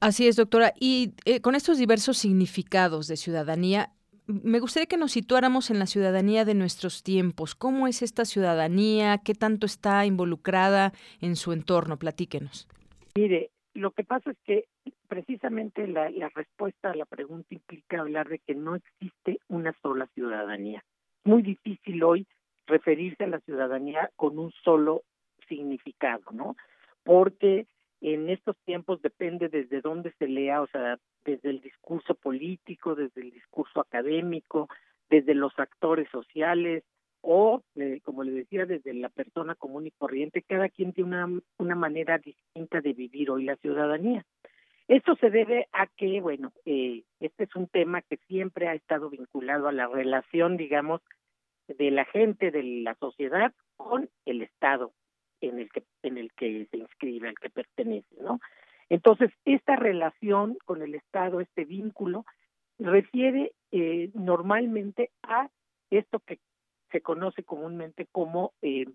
Así es, doctora. Y eh, con estos diversos significados de ciudadanía, me gustaría que nos situáramos en la ciudadanía de nuestros tiempos. ¿Cómo es esta ciudadanía? ¿Qué tanto está involucrada en su entorno? Platíquenos. Mire, lo que pasa es que precisamente la, respuesta a la pregunta implica hablar de que no existe una sola ciudadanía. Muy difícil hoy referirse a la ciudadanía con un solo significado, ¿no? Porque en estos tiempos depende desde dónde se lea, o sea, desde el discurso político, desde el discurso académico, desde los actores sociales o, eh, como le decía, desde la persona común y corriente. Cada quien tiene una, una manera distinta de vivir hoy la ciudadanía. Esto se debe a que, bueno, eh, este es un tema que siempre ha estado vinculado a la relación, digamos, de la gente, de la sociedad con el Estado en el que en el que se inscribe, al que pertenece, ¿no? Entonces, esta relación con el Estado, este vínculo, refiere eh, normalmente a esto que se conoce comúnmente como eh,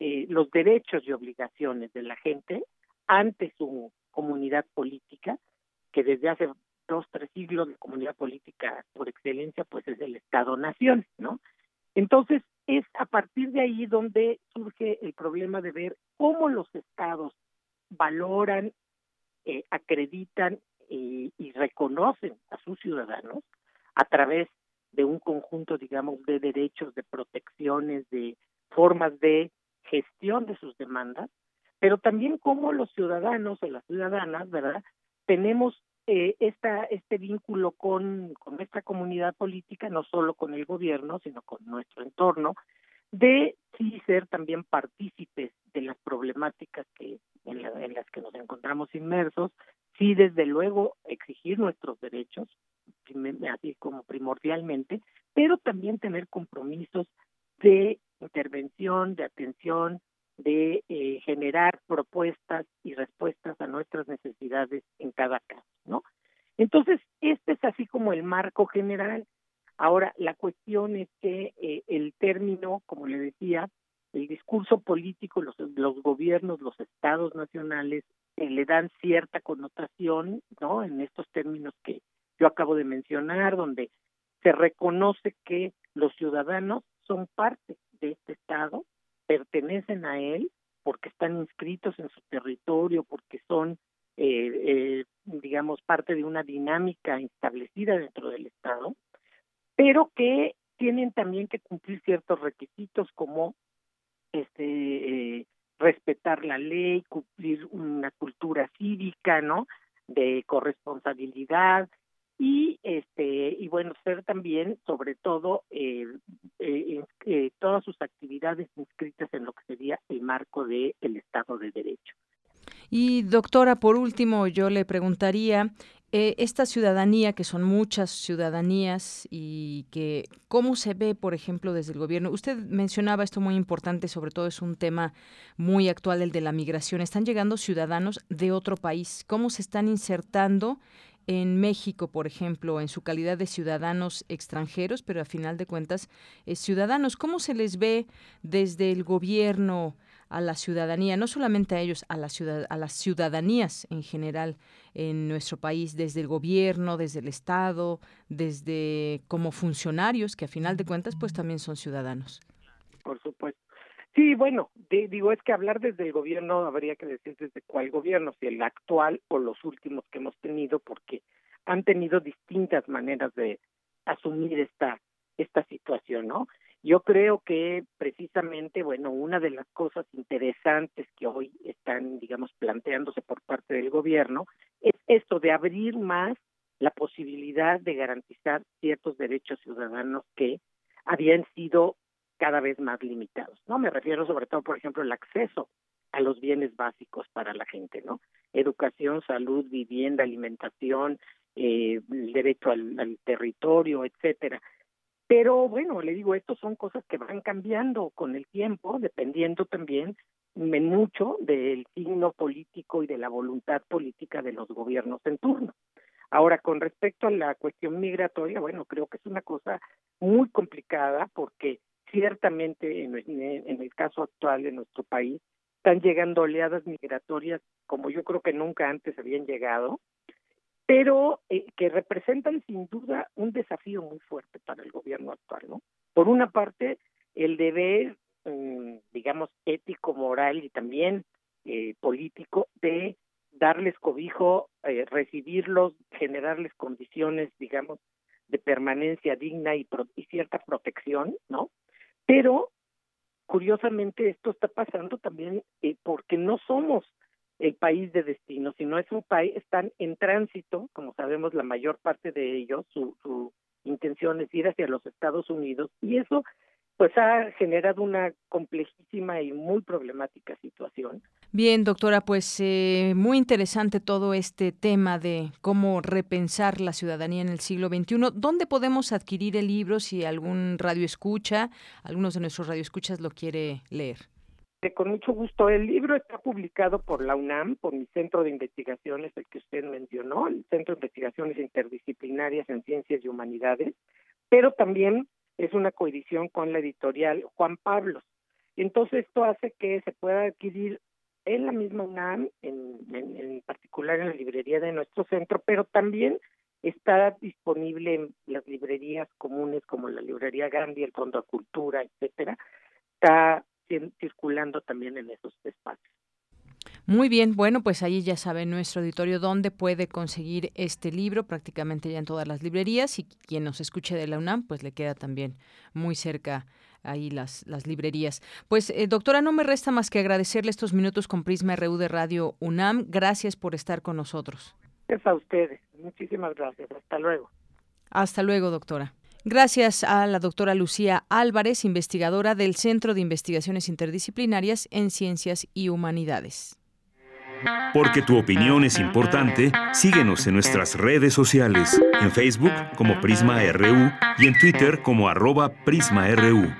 eh, los derechos y obligaciones de la gente ante su comunidad política, que desde hace dos, tres siglos la comunidad política por excelencia pues es el Estado-Nación, ¿no? Entonces, es a partir de ahí donde surge el problema de ver cómo los estados valoran, eh, acreditan y reconocen a sus ciudadanos a través de un conjunto, digamos, de derechos, de protecciones, de formas de gestión de sus demandas, pero también cómo los ciudadanos o las ciudadanas, ¿verdad? Tenemos eh, esta, este vínculo con, con nuestra comunidad política, no solo con el gobierno, sino con nuestro entorno, de sí ser también partícipes de las problemáticas que en, en las que nos encontramos inmersos, sí desde luego exigir nuestros derechos, así como primordialmente, pero también tener compromisos de intervención, de atención, de eh, generar propuestas y respuestas a nuestras necesidades en cada caso, ¿no? Entonces, este es así como el marco general. Ahora, la cuestión es que eh, el término, como le decía, el discurso político, los, gobiernos, los estados nacionales eh, le dan cierta connotación, ¿no? En estos términos que yo acabo de mencionar, donde se reconoce que los ciudadanos son parte de este estado, pertenecen a él porque están inscritos en su territorio, porque son, eh, eh, digamos, parte de una dinámica establecida dentro del Estado, pero que tienen también que cumplir ciertos requisitos como este eh, respetar la ley, cumplir una cultura cívica, ¿no? De corresponsabilidad, y este y bueno ser también sobre todo eh, eh, eh, todas sus actividades inscritas en lo que sería el marco del el Estado de Derecho. Y doctora, por último, yo le preguntaría esta ciudadanía, que son muchas ciudadanías y que cómo se ve, por ejemplo, desde el gobierno. Usted mencionaba esto muy importante, sobre todo es un tema muy actual, el de la migración. Están llegando ciudadanos de otro país. ¿Cómo se están insertando en México, por ejemplo, en su calidad de ciudadanos extranjeros, pero a final de cuentas eh, ciudadanos. ¿Cómo se les ve desde el gobierno a la ciudadanía, no solamente a ellos, a, la ciudad, a las ciudadanías en general en nuestro país, desde el gobierno, desde el Estado, desde como funcionarios, que a final de cuentas pues también son ciudadanos? Por supuesto. Sí, bueno, digo, es que hablar desde el gobierno habría que decir desde cuál gobierno, si el actual o los últimos que hemos tenido, han tenido distintas maneras de asumir esta, esta situación, ¿no? Yo creo que precisamente, bueno, una de las cosas interesantes que hoy están, digamos, planteándose por parte del gobierno es esto de abrir más la posibilidad de garantizar ciertos derechos ciudadanos que habían sido cada vez más limitados, ¿no? Me refiero sobre todo, por ejemplo, el acceso a los bienes básicos para la gente, ¿no? Educación, salud, vivienda, alimentación, eh, el derecho al, territorio, etcétera. Pero bueno, le digo, estos son cosas que van cambiando con el tiempo, dependiendo también mucho del signo político y de la voluntad política de los gobiernos en turno. Ahora, con respecto a la cuestión migratoria, bueno, creo que es una cosa muy complicada porque ciertamente en, el caso actual de nuestro país están llegando oleadas migratorias como yo creo que nunca antes habían llegado, pero eh, que representan sin duda un desafío muy fuerte para el gobierno actual, ¿no? Por una parte, el deber, mm, digamos, ético, moral y también eh, político de darles cobijo, eh, recibirlos, generarles condiciones, digamos, de permanencia digna y, y cierta protección, ¿no? Pero curiosamente esto está pasando también eh, porque no somos el país de destino, sino es un país, están en tránsito, como sabemos la mayor parte de ellos, su, su intención es ir hacia los Estados Unidos y eso pues ha generado una complejísima y muy problemática situación. Bien, doctora, pues eh, muy interesante todo este tema de cómo repensar la ciudadanía en el siglo XXI. ¿Dónde podemos adquirir el libro si algún radio escucha, algunos de nuestros radioescuchas lo quiere leer? Con mucho gusto. El libro está publicado por la UNAM, por mi centro de investigaciones, el que usted mencionó, el Centro de Investigaciones Interdisciplinarias en Ciencias y Humanidades, pero también es una coedición con la editorial Juan Pablos. Entonces esto hace que se pueda adquirir en la misma UNAM, en, en, particular en la librería de nuestro centro, pero también está disponible en las librerías comunes como la librería Gandhi, el Fondo de Cultura, etcétera. Está circulando también en esos espacios. Muy bien, bueno, pues ahí ya sabe nuestro auditorio dónde puede conseguir este libro, prácticamente ya en todas las librerías y quien nos escuche de la UNAM, pues le queda también muy cerca ahí las, las librerías. Pues eh, doctora, no me resta más que agradecerle estos minutos con Prisma RU de Radio UNAM. Gracias por estar con nosotros. Es a ustedes. Muchísimas gracias. Hasta luego. Hasta luego, doctora. Gracias a la doctora Lucía Álvarez, investigadora del Centro de Investigaciones Interdisciplinarias en Ciencias y Humanidades. Porque tu opinión es importante, síguenos en nuestras redes sociales, en Facebook como Prisma RU y en Twitter como arroba PrismaRU.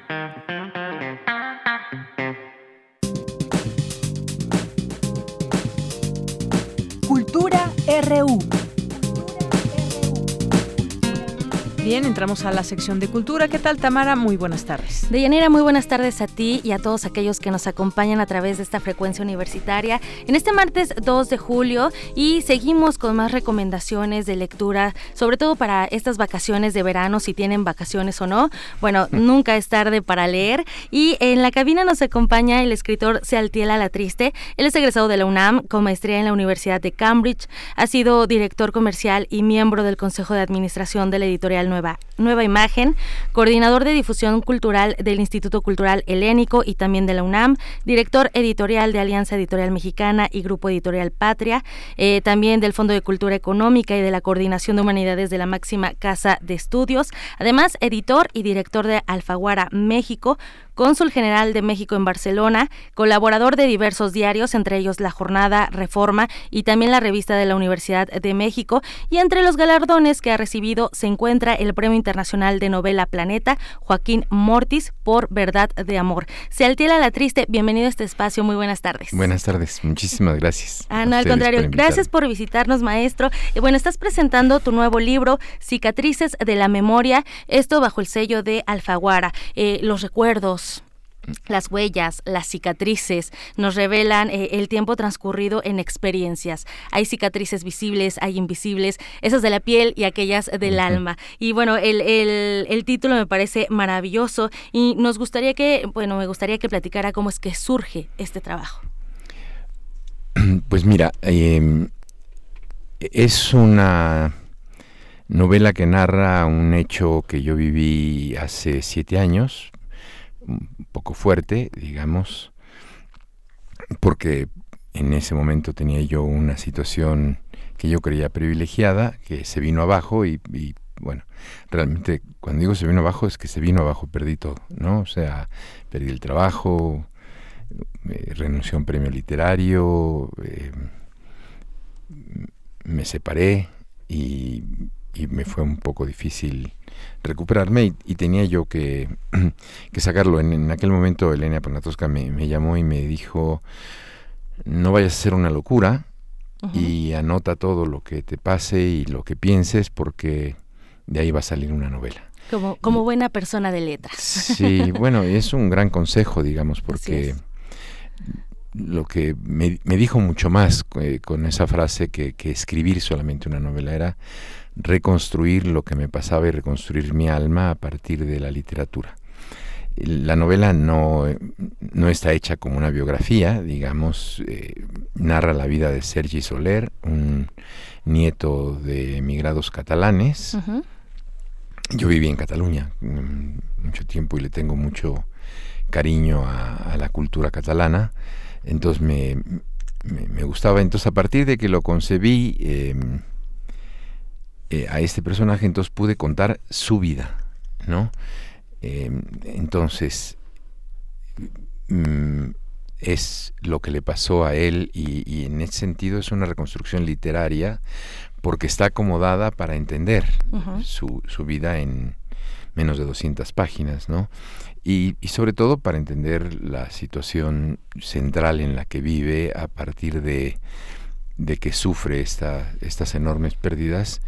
Bien, entramos a la sección de cultura. ¿Qué tal, Tamara? Muy buenas tardes. Deyanira, muy buenas tardes a ti y a todos aquellos que nos acompañan a través de esta frecuencia universitaria. En este martes 2 de julio y seguimos con más recomendaciones de lectura, sobre todo para estas vacaciones de verano, si tienen vacaciones o no. Bueno, nunca es tarde para leer. Y en la cabina nos acompaña el escritor Sealtiela La Triste. Él es egresado de la UNAM con maestría en la Universidad de Cambridge. Ha sido director comercial y miembro del Consejo de Administración de la editorial Nueva Nueva, Imagen, coordinador de difusión cultural del Instituto Cultural Helénico y también de la UNAM, director editorial de Alianza Editorial Mexicana y Grupo Editorial Patria, eh, también del Fondo de Cultura Económica y de la Coordinación de Humanidades de la máxima Casa de Estudios, además editor y director de Alfaguara México, cónsul general de México en Barcelona, colaborador de diversos diarios, entre ellos La Jornada, Reforma y también la revista de la Universidad de México. Y entre los galardones que ha recibido se encuentra el Premio Internacional de Novela Planeta, Joaquín Mortis, por Verdad de Amor. Se altiera la triste, bienvenido a este espacio, muy buenas tardes. Buenas tardes, muchísimas gracias. Ah, no, al contrario, gracias por visitarnos, maestro. Y bueno, estás presentando tu nuevo libro, Cicatrices de la Memoria, esto bajo el sello de Alfaguara. Eh, los recuerdos, las huellas, las cicatrices nos revelan eh, el tiempo transcurrido en experiencias. Hay cicatrices visibles, hay invisibles, esas de la piel y aquellas del alma. Y bueno, el, el, título me parece maravilloso y nos gustaría que, bueno, me gustaría que platicara cómo es que surge este trabajo. Pues mira, em, es una novela que narra un hecho que yo viví hace siete años, un poco fuerte, digamos, porque en ese momento tenía yo una situación que yo creía privilegiada, que se vino abajo y, bueno, realmente cuando digo se vino abajo es que se vino abajo, perdí todo, ¿no? O sea, perdí el trabajo, eh, renuncié a un premio literario, eh, me separé y, me fue un poco difícil recuperarme y, tenía yo que, que sacarlo. En, aquel momento Elena Panatosca me, me, llamó y me dijo, no vayas a hacer una locura y anota todo lo que te pase y lo que pienses porque de ahí va a salir una novela. Como, como buena persona de letras. Sí, bueno, es un gran consejo, digamos, porque lo que me, dijo mucho más eh, con esa frase que, que, escribir solamente una novela era reconstruir lo que me pasaba y reconstruir mi alma a partir de la literatura. La novela no, no está hecha como una biografía, digamos, eh, narra la vida de Sergi Soler, un nieto de emigrados catalanes. Yo viví en Cataluña mm, mucho tiempo y le tengo mucho cariño a, la cultura catalana, entonces me, me, gustaba. Entonces a partir de que lo concebí, em, eh, a este personaje, entonces pude contar su vida, ¿no? Em, entonces, mm, es lo que le pasó a él y, en ese sentido es una reconstrucción literaria porque está acomodada para entender su, su, vida en menos de 200 páginas, ¿no? Y, y, sobre todo para entender la situación central en la que vive a partir de, de que sufre esta, estas enormes pérdidas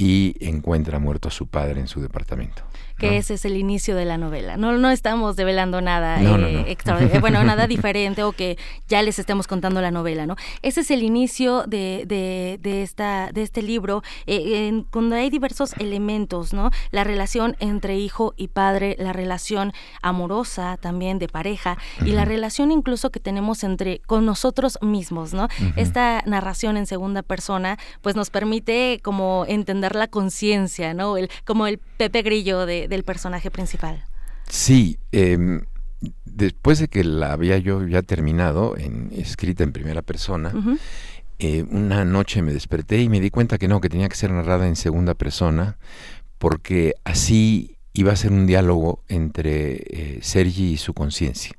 y encuentra muerto a su padre en su departamento que ese es el inicio de la novela. No, no estamos develando nada eh, extraordinario, bueno, nada diferente o que ya les estemos contando la novela, ¿no? Ese es el inicio de, de, esta, de este libro, eh, en, cuando hay diversos elementos, ¿no? La relación entre hijo y padre, la relación amorosa también de pareja y la relación incluso que tenemos entre con nosotros mismos, ¿no? Esta narración en segunda persona, pues nos permite como entender la conciencia, ¿no? El, como el Pepe Grillo de, del personaje principal. Sí, em, después de que la había yo ya terminado, en, escrita en primera persona, eh, una noche me desperté y me di cuenta que no, que tenía que ser narrada en segunda persona, porque así iba a ser un diálogo entre eh, Sergi y su conciencia,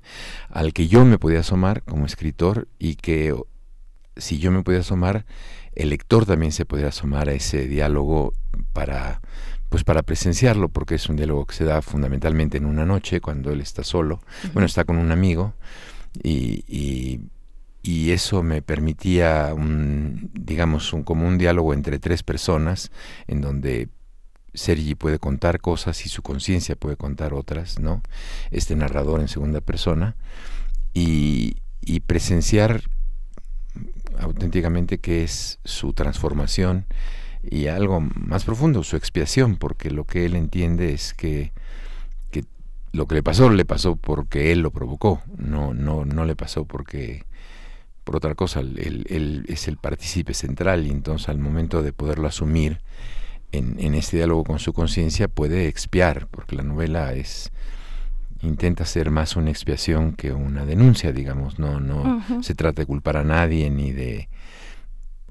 al que yo me podía asomar como escritor y que si yo me podía asomar, el lector también se podía asomar a ese diálogo para pues para presenciarlo, porque es un diálogo que se da fundamentalmente en una noche, cuando él está solo, bueno, está con un amigo, y, y, eso me permitía, un, digamos, un, como un diálogo entre tres personas, en donde Sergi puede contar cosas y su conciencia puede contar otras, ¿no? Este narrador en segunda persona, y, y presenciar auténticamente qué es su transformación, y algo más profundo, su expiación, porque lo que él entiende es que, que lo que le pasó le pasó porque él lo provocó, no, no, no le pasó porque por otra cosa, él, él es el partícipe central y entonces al momento de poderlo asumir en, en este diálogo con su conciencia puede expiar, porque la novela es intenta ser más una expiación que una denuncia, digamos, no, no se trata de culpar a nadie ni de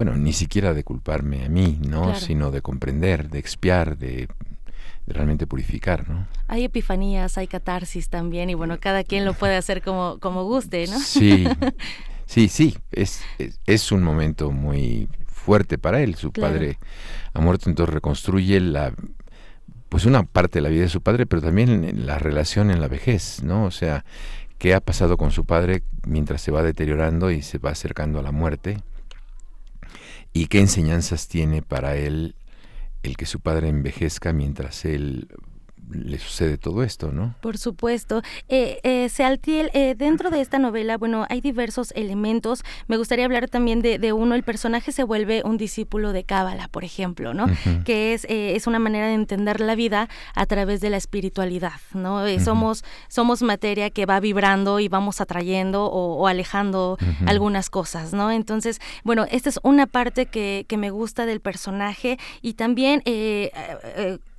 bueno, ni siquiera de culparme a mí, ¿no? Sino de comprender, de expiar, de, realmente purificar, ¿no? Hay epifanías, hay catarsis también, y bueno, cada quien lo puede hacer como, como guste, ¿no? Sí, sí, sí, es, es, un momento muy fuerte para él. Su padre ha muerto, entonces reconstruye la pues una parte de la vida de su padre, pero también la relación en la vejez, ¿no? O sea, qué ha pasado con su padre mientras se va deteriorando y se va acercando a la muerte y qué enseñanzas tiene para él el que su padre envejezca mientras él le sucede todo esto, ¿no? Por supuesto. Eh, eh, Sealtiel, eh, dentro de esta novela, bueno, hay diversos elementos. Me gustaría hablar también de, uno. El personaje se vuelve un discípulo de Cábala, por ejemplo, ¿no? Que es, es una manera de entender la vida a través de la espiritualidad, ¿no? somos, somos materia que va vibrando y vamos atrayendo o, alejando algunas cosas, ¿no? Entonces, bueno, esta es una parte que, que me gusta del personaje y también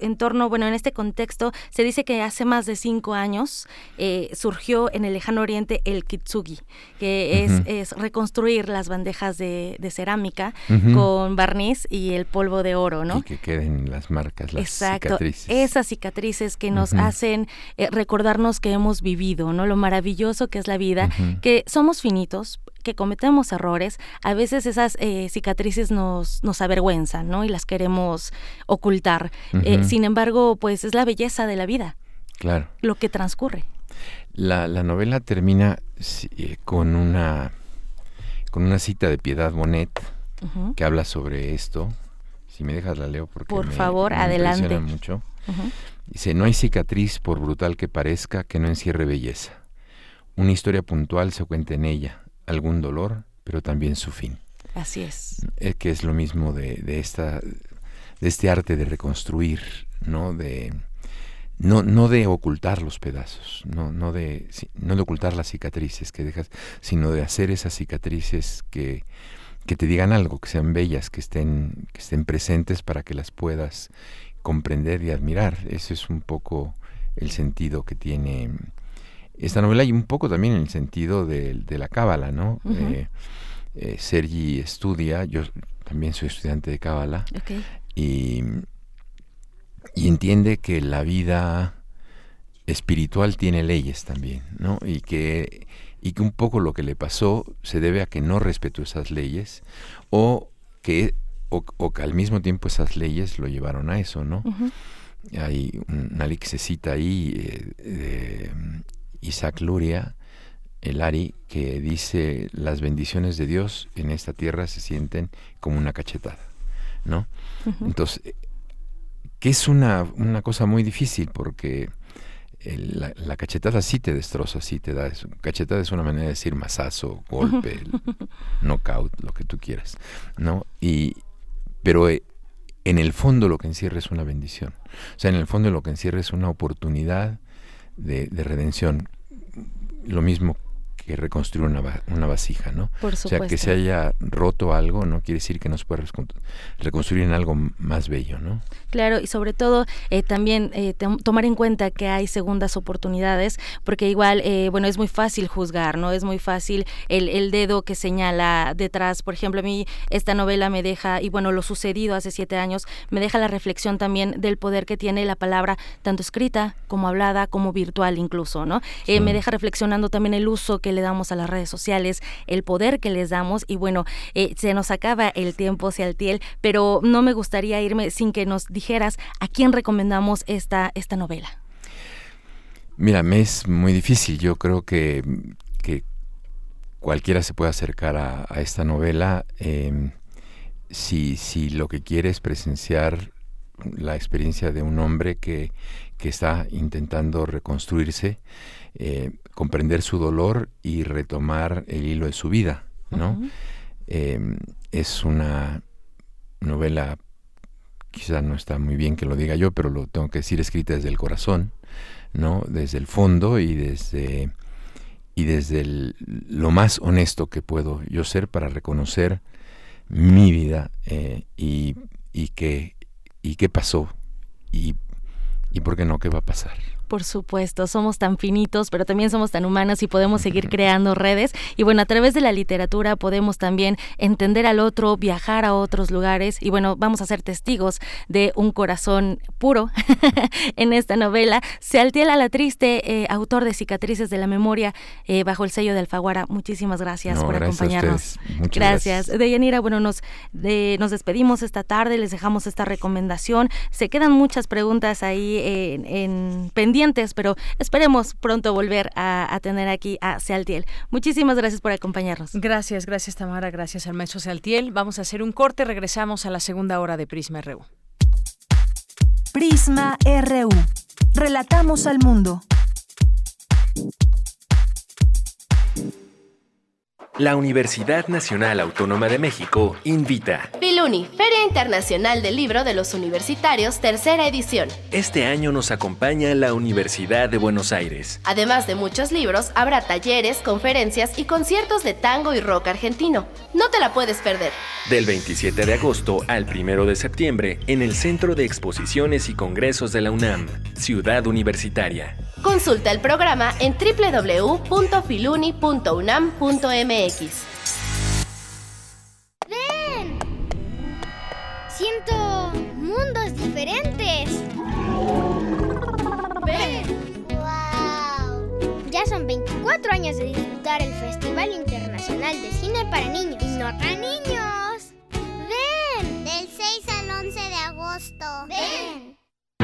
en torno, bueno, en este contexto se dice que hace más de cinco años eh, surgió en el lejano oriente el kitsugi, que es, reconstruir las bandejas de, cerámica con barniz y el polvo de oro, ¿no? Y que queden las marcas, las Exacto, cicatrices. Esas cicatrices que nos hacen eh, recordarnos que hemos vivido, ¿no? Lo maravilloso que es la vida, que somos finitos, que cometemos errores, a veces esas eh, cicatrices nos, nos avergüenzan, ¿no? Y las queremos ocultar. Eh, sin embargo, pues es la belleza de la vida. Claro. Lo que transcurre. La, la novela termina eh, con una con una cita de Piedad Bonet que habla sobre esto. Si me dejas la leo porque por me, favor, adelante. mucho. Dice, no hay cicatriz por brutal que parezca que no encierre belleza. Una historia puntual se cuenta en ella algún dolor, pero también su fin. Así es. es que es lo mismo de, de, esta, de este arte de reconstruir, ¿no? De, no, no de ocultar los pedazos, no, no, de, no de ocultar las cicatrices que dejas, sino de hacer esas cicatrices que, que te digan algo, que sean bellas, que estén, que estén presentes para que las puedas comprender y admirar. Ese es un poco el sentido que tiene esta novela y un poco también el sentido de, la cábala, ¿no? Eh, eh, Sergi estudia, yo también soy estudiante de cábala, y, y entiende que la vida espiritual tiene leyes también, ¿no? Y que, y que un poco lo que le pasó se debe a que no respetó esas leyes o que, o, que al mismo tiempo esas leyes lo llevaron a eso, ¿no? Hay una ley que se cita ahí eh, Isaac Luria, el Ari, que dice las bendiciones de Dios en esta tierra se sienten como una cachetada, ¿no? Entonces, que es una, una, cosa muy difícil porque la, cachetada sí te destroza, sí te da eso. Cachetada es una manera de decir masazo, golpe, knockout, lo que tú quieras, ¿no? Y, pero eh, en el fondo lo que encierra es una bendición. O sea, en el fondo lo que encierra es una oportunidad de, de redención. Lo mismo que reconstruir una, una vasija, ¿no? Por O sea, que se haya roto algo no quiere decir que no se pueda reconstruir en algo más bello, ¿no? Claro, y sobre todo eh, también eh, tomar en cuenta que hay segundas oportunidades, porque igual, eh, bueno, es muy fácil juzgar, ¿no? Es muy fácil el, el, dedo que señala detrás. Por ejemplo, a mí esta novela me deja, y bueno, lo sucedido hace siete años, me deja la reflexión también del poder que tiene la palabra, tanto escrita como hablada, como virtual incluso, ¿no? me deja reflexionando también el uso que le damos a las redes sociales, el poder que les damos y bueno, eh, se nos acaba el tiempo, Sealtiel, pero no me gustaría irme sin que nos dijeras a quién recomendamos esta, esta novela. Mira, me es muy difícil. Yo creo que, que cualquiera se puede acercar a, esta novela em, si, si lo que quiere es presenciar la experiencia de un hombre que, que está intentando reconstruirse eh, comprender su dolor y retomar el hilo de su vida, ¿no? Em, es una novela, quizá no está muy bien que lo diga yo, pero lo tengo que decir escrita desde el corazón, ¿no? Desde el fondo y desde y desde lo más honesto que puedo yo ser para reconocer mi vida eh, y, y, qué, y qué pasó y, y por qué no, qué va a pasar. Por supuesto, somos tan finitos, pero también somos tan humanos y podemos seguir creando redes. Y bueno, a través de la literatura podemos también entender al otro, viajar a otros lugares. Y bueno, vamos a ser testigos de un corazón puro en esta novela. Sealtiel la triste, eh, autor de Cicatrices de la Memoria, eh, bajo el sello de Alfaguara. Muchísimas gracias por acompañarnos. gracias. gracias. Deyanira, bueno, nos, nos despedimos esta tarde, les dejamos esta recomendación. Se quedan muchas preguntas ahí en, en pendientes pero esperemos pronto volver a, tener aquí a Sealtiel. Muchísimas gracias por acompañarnos. Gracias, gracias Tamara, gracias al maestro Sealtiel. Vamos a hacer un corte, regresamos a la segunda hora de Prisma RU. Prisma RU. Relatamos al mundo. La Universidad Nacional Autónoma de México invita. Filuni, Feria Internacional del Libro de los Universitarios, tercera edición. Este año nos acompaña la Universidad de Buenos Aires. Además de muchos libros, habrá talleres, conferencias y conciertos de tango y rock argentino. No te la puedes perder. Del 27 de agosto al 1 de septiembre en el Centro de Exposiciones y Congresos de la UNAM, Ciudad Universitaria. Consulta el programa en www.filuni.unam.mx. ¡Ven! Siento mundos diferentes. ¡Ven! ¡Wow! Ya son 24 años de disfrutar el Festival Internacional de Cine para Niños. ¡No para niños! ¡Ven! Del 6 al 11 de agosto. ¡Ven!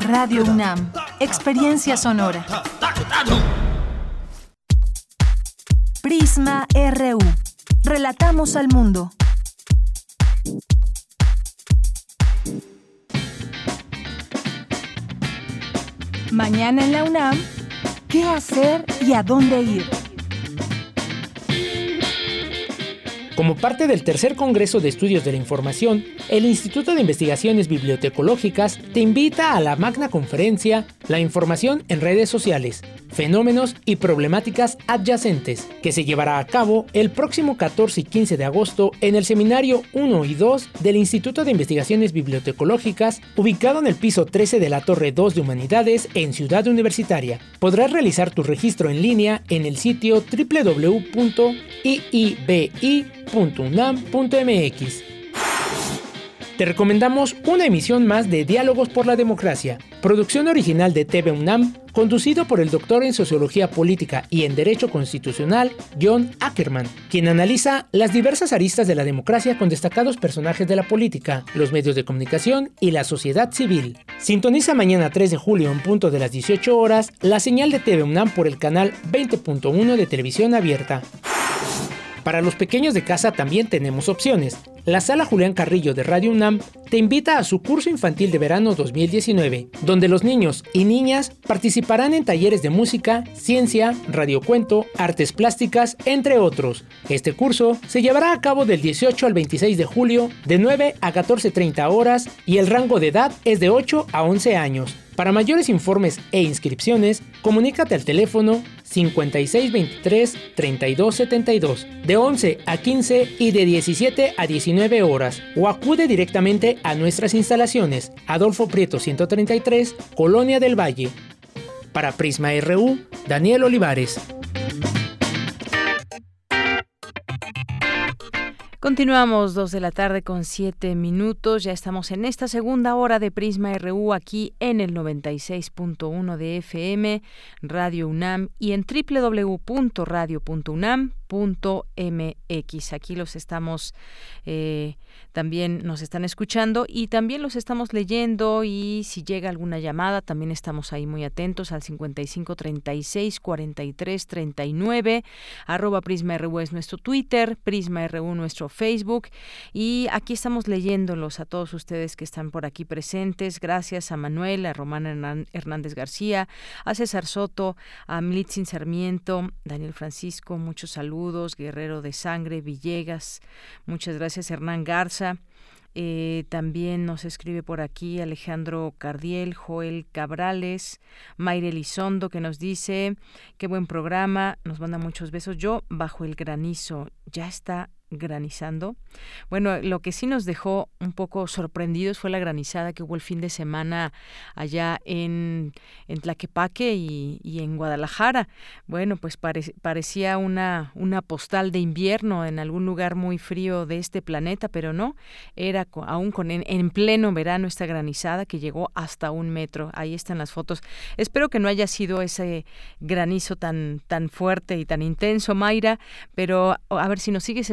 Radio UNAM. Experiencia sonora. Prisma RU. Relatamos al mundo. Mañana en la UNAM, ¿qué hacer y a dónde ir? Como parte del tercer Congreso de Estudios de la Información, el Instituto de Investigaciones Bibliotecológicas te invita a la magna conferencia La información en redes sociales, fenómenos y problemáticas adyacentes, que se llevará a cabo el próximo 14 y 15 de agosto en el Seminario 1 y 2 del Instituto de Investigaciones Bibliotecológicas, ubicado en el piso 13 de la Torre 2 de Humanidades en Ciudad Universitaria. Podrás realizar tu registro en línea en el sitio www.iibi.unam.mx. Te recomendamos una emisión más de Diálogos por la Democracia, producción original de TV UNAM, conducido por el doctor en Sociología Política y en Derecho Constitucional, John Ackerman, quien analiza las diversas aristas de la democracia con destacados personajes de la política, los medios de comunicación y la sociedad civil. Sintoniza mañana 3 de julio en punto de las 18 horas la señal de TV UNAM por el canal 20.1 de televisión abierta. Para los pequeños de casa también tenemos opciones. La Sala Julián Carrillo de Radio UNAM te invita a su curso infantil de verano 2019, donde los niños y niñas participarán en talleres de música, ciencia, radiocuento, artes plásticas, entre otros. Este curso se llevará a cabo del 18 al 26 de julio, de 9 a 14.30 horas, y el rango de edad es de 8 a 11 años. Para mayores informes e inscripciones, comunícate al teléfono 5623-3272, de 11 a 15 y de 17 a 19 horas, o acude directamente a nuestras instalaciones, Adolfo Prieto 133, Colonia del Valle. Para Prisma RU, Daniel Olivares. Continuamos dos de la tarde con siete minutos. Ya estamos en esta segunda hora de Prisma RU aquí en el 96.1 de FM, Radio UNAM y en www.radio.unam mx Aquí los estamos eh, también nos están escuchando y también los estamos leyendo y si llega alguna llamada también estamos ahí muy atentos al 55 36 43 39 arroba Prisma RU es nuestro Twitter, Prisma RU nuestro Facebook y aquí estamos leyéndolos a todos ustedes que están por aquí presentes. Gracias a Manuel, a Román Hernández García, a César Soto, a Militzin Sarmiento, Daniel Francisco, muchos saludos, Guerrero de Sangre, Villegas, muchas gracias Hernán Garza, eh, también nos escribe por aquí Alejandro Cardiel, Joel Cabrales, Mayre Elizondo, que nos dice, qué buen programa, nos manda muchos besos. Yo bajo el granizo, ya está granizando. Bueno, lo que sí nos dejó un poco sorprendidos fue la granizada que hubo el fin de semana allá en, en Tlaquepaque y, y en Guadalajara. Bueno, pues parecía una, una postal de invierno en algún lugar muy frío de este planeta, pero no, era aún con en, en pleno verano esta granizada que llegó hasta un metro. Ahí están las fotos. Espero que no haya sido ese granizo tan, tan fuerte y tan intenso, Mayra, pero a ver si nos sigues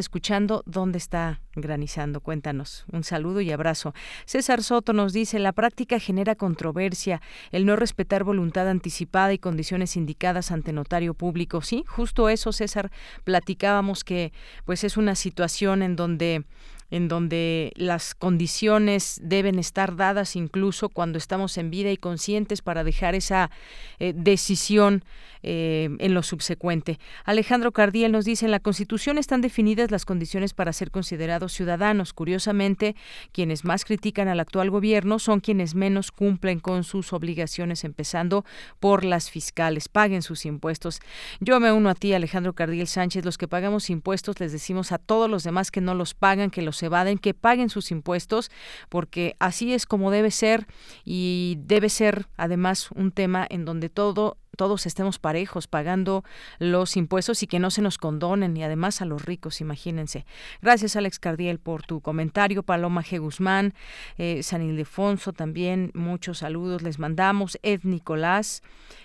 ¿dónde está granizando? Cuéntanos. Un saludo y abrazo. César Soto nos dice, la práctica genera controversia, el no respetar voluntad anticipada y condiciones indicadas ante notario público. Sí, justo eso, César, platicábamos que pues es una situación en donde en donde las condiciones deben estar dadas incluso cuando estamos en vida y conscientes para dejar esa eh, decisión eh, en lo subsecuente. Alejandro Cardiel nos dice, en la Constitución están definidas las condiciones para ser considerados ciudadanos. Curiosamente, quienes más critican al actual gobierno son quienes menos cumplen con sus obligaciones, empezando por las fiscales. Paguen sus impuestos. Yo me uno a ti, Alejandro Cardiel Sánchez. Los que pagamos impuestos les decimos a todos los demás que no los pagan, que los evaden, que paguen sus impuestos, porque así es como debe ser y debe ser además un tema en donde todo todos estemos parejos pagando los impuestos y que no se nos condonen y además a los ricos, imagínense. Gracias Alex Cardiel por tu comentario, Paloma G. Guzmán, eh, San Ildefonso también, muchos saludos les mandamos, Ed Nicolás,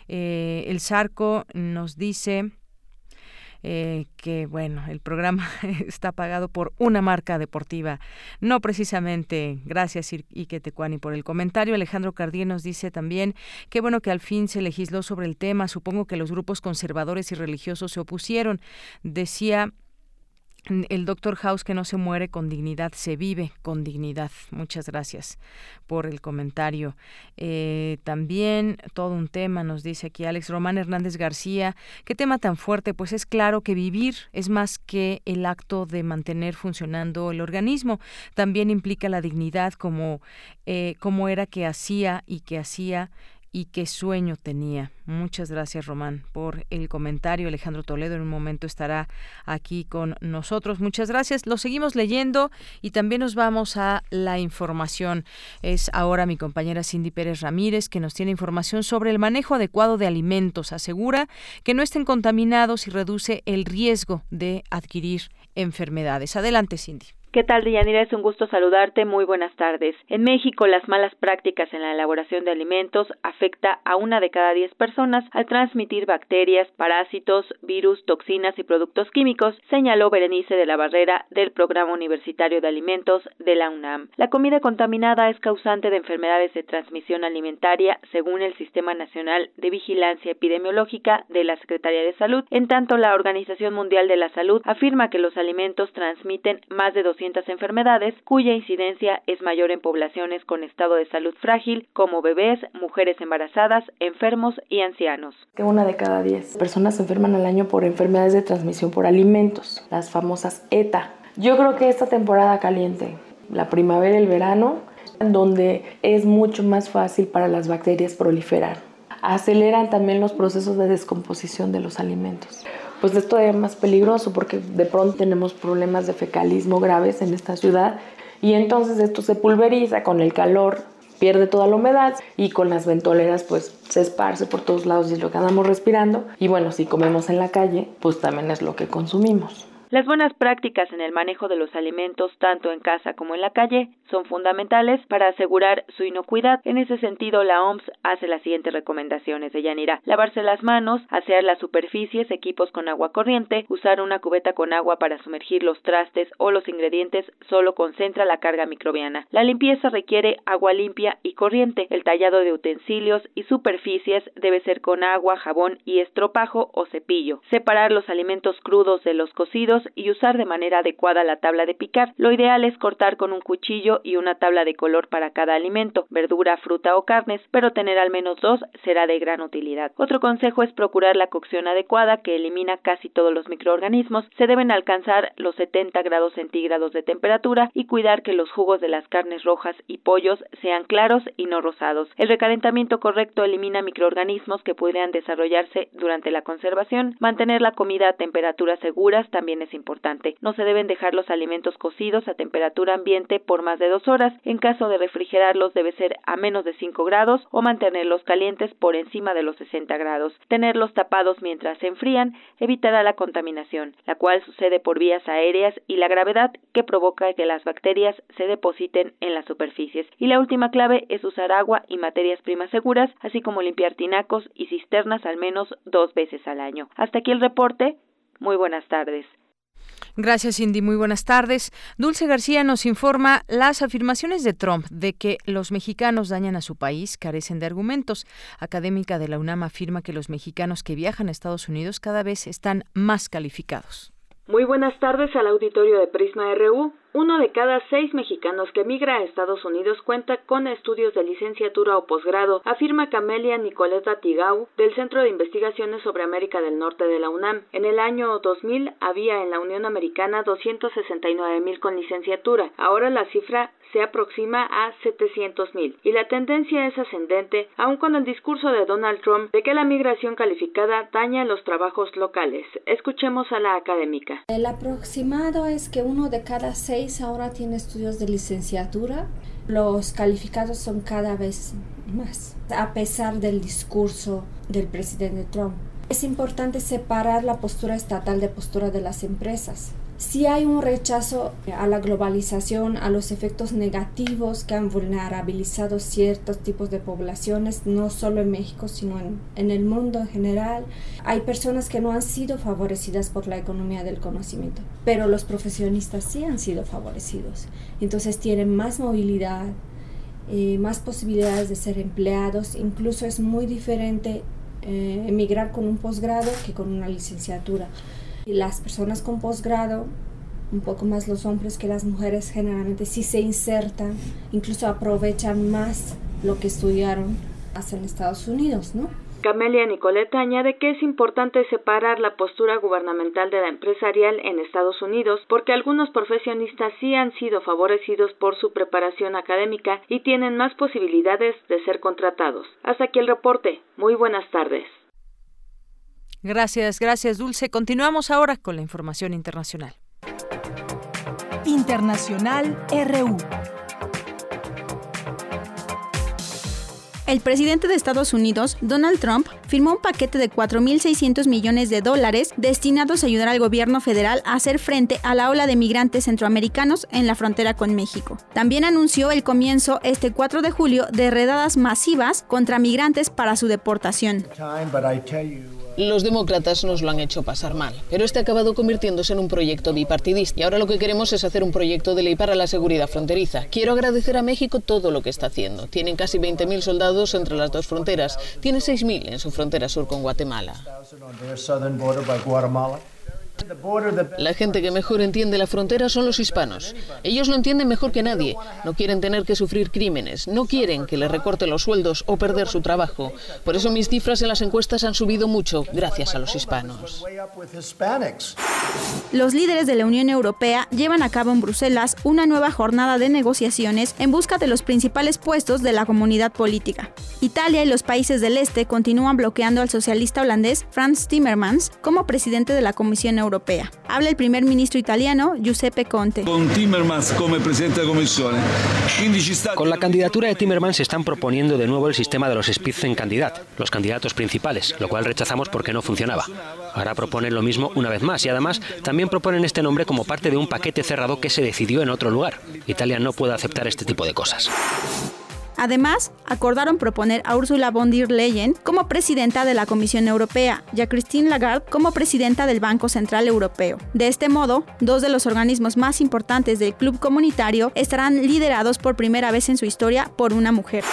eh, El Zarco nos dice... Eh, que bueno, el programa está pagado por una marca deportiva, no precisamente. Gracias Ike Tecuani por el comentario. Alejandro Cardí nos dice también que bueno que al fin se legisló sobre el tema. Supongo que los grupos conservadores y religiosos se opusieron. Decía el doctor House que no se muere con dignidad, se vive con dignidad. Muchas gracias por el comentario. Eh, también todo un tema, nos dice aquí Alex Román Hernández García. ¿Qué tema tan fuerte? Pues es claro que vivir es más que el acto de mantener funcionando el organismo. También implica la dignidad como, eh, como era que hacía y que hacía y qué sueño tenía. Muchas gracias, Román, por el comentario. Alejandro Toledo en un momento estará aquí con nosotros. Muchas gracias. Lo seguimos leyendo y también nos vamos a la información. Es ahora mi compañera Cindy Pérez Ramírez que nos tiene información sobre el manejo adecuado de alimentos. Asegura que no estén contaminados y reduce el riesgo de adquirir enfermedades. Adelante, Cindy. ¿Qué tal, Deyanira? Es un gusto saludarte. Muy buenas tardes. En México, las malas prácticas en la elaboración de alimentos afecta a una de cada diez personas al transmitir bacterias, parásitos, virus, toxinas y productos químicos, señaló Berenice de la Barrera del Programa Universitario de Alimentos de la UNAM. La comida contaminada es causante de enfermedades de transmisión alimentaria, según el Sistema Nacional de Vigilancia Epidemiológica de la Secretaría de Salud. En tanto, la Organización Mundial de la Salud afirma que los alimentos transmiten más de 200 enfermedades cuya incidencia es mayor en poblaciones con estado de salud frágil como bebés, mujeres embarazadas, enfermos y ancianos. Una de cada diez personas se enferman al año por enfermedades de transmisión por alimentos, las famosas ETA. Yo creo que esta temporada caliente, la primavera y el verano, donde es mucho más fácil para las bacterias proliferar. Aceleran también los procesos de descomposición de los alimentos pues es todavía más peligroso porque de pronto tenemos problemas de fecalismo graves en esta ciudad y entonces esto se pulveriza con el calor, pierde toda la humedad y con las ventoleras pues se esparce por todos lados y es lo que andamos respirando y bueno, si comemos en la calle pues también es lo que consumimos. Las buenas prácticas en el manejo de los alimentos, tanto en casa como en la calle, son fundamentales para asegurar su inocuidad. En ese sentido, la OMS hace las siguientes recomendaciones de Yanira. Lavarse las manos, asear las superficies, equipos con agua corriente, usar una cubeta con agua para sumergir los trastes o los ingredientes solo concentra la carga microbiana. La limpieza requiere agua limpia y corriente. El tallado de utensilios y superficies debe ser con agua, jabón y estropajo o cepillo. Separar los alimentos crudos de los cocidos y usar de manera adecuada la tabla de picar. Lo ideal es cortar con un cuchillo y una tabla de color para cada alimento, verdura, fruta o carnes, pero tener al menos dos será de gran utilidad. Otro consejo es procurar la cocción adecuada que elimina casi todos los microorganismos. Se deben alcanzar los 70 grados centígrados de temperatura y cuidar que los jugos de las carnes rojas y pollos sean claros y no rosados. El recalentamiento correcto elimina microorganismos que podrían desarrollarse durante la conservación. Mantener la comida a temperaturas seguras también es importante. No se deben dejar los alimentos cocidos a temperatura ambiente por más de dos horas. En caso de refrigerarlos debe ser a menos de 5 grados o mantenerlos calientes por encima de los 60 grados. Tenerlos tapados mientras se enfrían evitará la contaminación, la cual sucede por vías aéreas y la gravedad que provoca que las bacterias se depositen en las superficies. Y la última clave es usar agua y materias primas seguras, así como limpiar tinacos y cisternas al menos dos veces al año. Hasta aquí el reporte. Muy buenas tardes. Gracias, Cindy. Muy buenas tardes. Dulce García nos informa las afirmaciones de Trump de que los mexicanos dañan a su país carecen de argumentos. Académica de la UNAM afirma que los mexicanos que viajan a Estados Unidos cada vez están más calificados. Muy buenas tardes al auditorio de Prisma RU. Uno de cada seis mexicanos que migra a Estados Unidos cuenta con estudios de licenciatura o posgrado, afirma Camelia Nicoleta Tigau del Centro de Investigaciones sobre América del Norte de la UNAM. En el año 2000 había en la Unión Americana 269 mil con licenciatura. Ahora la cifra se aproxima a 700 mil y la tendencia es ascendente, aun con el discurso de Donald Trump de que la migración calificada daña los trabajos locales. Escuchemos a la académica. El aproximado es que uno de cada seis ahora tiene estudios de licenciatura. Los calificados son cada vez más, a pesar del discurso del presidente Trump. Es importante separar la postura estatal de postura de las empresas. Si hay un rechazo a la globalización, a los efectos negativos que han vulnerabilizado ciertos tipos de poblaciones, no solo en México, sino en, en, el mundo en general. Hay personas que no han sido favorecidas por la economía del conocimiento, pero los profesionistas sí han sido favorecidos. Entonces tienen más movilidad, eh, más posibilidades de ser empleados, incluso es muy diferente eh, emigrar con un posgrado que con una licenciatura las personas con posgrado, un poco más los hombres que las mujeres, generalmente sí se insertan, incluso aprovechan más lo que estudiaron hasta en Estados Unidos, ¿no? Camelia Nicoleta añade que es importante separar la postura gubernamental de la empresarial en Estados Unidos porque algunos profesionistas sí han sido favorecidos por su preparación académica y tienen más posibilidades de ser contratados. Hasta aquí el reporte. Muy buenas tardes. Gracias, gracias Dulce. Continuamos ahora con la información internacional. Internacional RU. El presidente de Estados Unidos, Donald Trump, firmó un paquete de 4.600 millones de dólares destinados a ayudar al gobierno federal a hacer frente a la ola de migrantes centroamericanos en la frontera con México. También anunció el comienzo este 4 de julio de redadas masivas contra migrantes para su deportación. Los demócratas nos lo han hecho pasar mal, pero este ha acabado convirtiéndose en un proyecto bipartidista y ahora lo que queremos es hacer un proyecto de ley para la seguridad fronteriza. Quiero agradecer a México todo lo que está haciendo. Tienen casi 20.000 soldados entre las dos fronteras. Tiene 6.000 en su frontera sur con Guatemala. La gente que mejor entiende la frontera son los hispanos. Ellos lo entienden mejor que nadie. No quieren tener que sufrir crímenes, no quieren que les recorten los sueldos o perder su trabajo. Por eso mis cifras en las encuestas han subido mucho gracias a los hispanos. Los líderes de la Unión Europea llevan a cabo en Bruselas una nueva jornada de negociaciones en busca de los principales puestos de la comunidad política. Italia y los países del este continúan bloqueando al socialista holandés Frans Timmermans como presidente de la Comisión Europea Europea. Habla el primer ministro italiano Giuseppe Conte. Con Timmermans como presidente de la Comisión. Con la candidatura de Timmermans se están proponiendo de nuevo el sistema de los Spitzenkandidat, los candidatos principales, lo cual rechazamos porque no funcionaba. Ahora proponen lo mismo una vez más y además también proponen este nombre como parte de un paquete cerrado que se decidió en otro lugar. Italia no puede aceptar este tipo de cosas. Además, acordaron proponer a Ursula von der Leyen como presidenta de la Comisión Europea y a Christine Lagarde como presidenta del Banco Central Europeo. De este modo, dos de los organismos más importantes del club comunitario estarán liderados por primera vez en su historia por una mujer.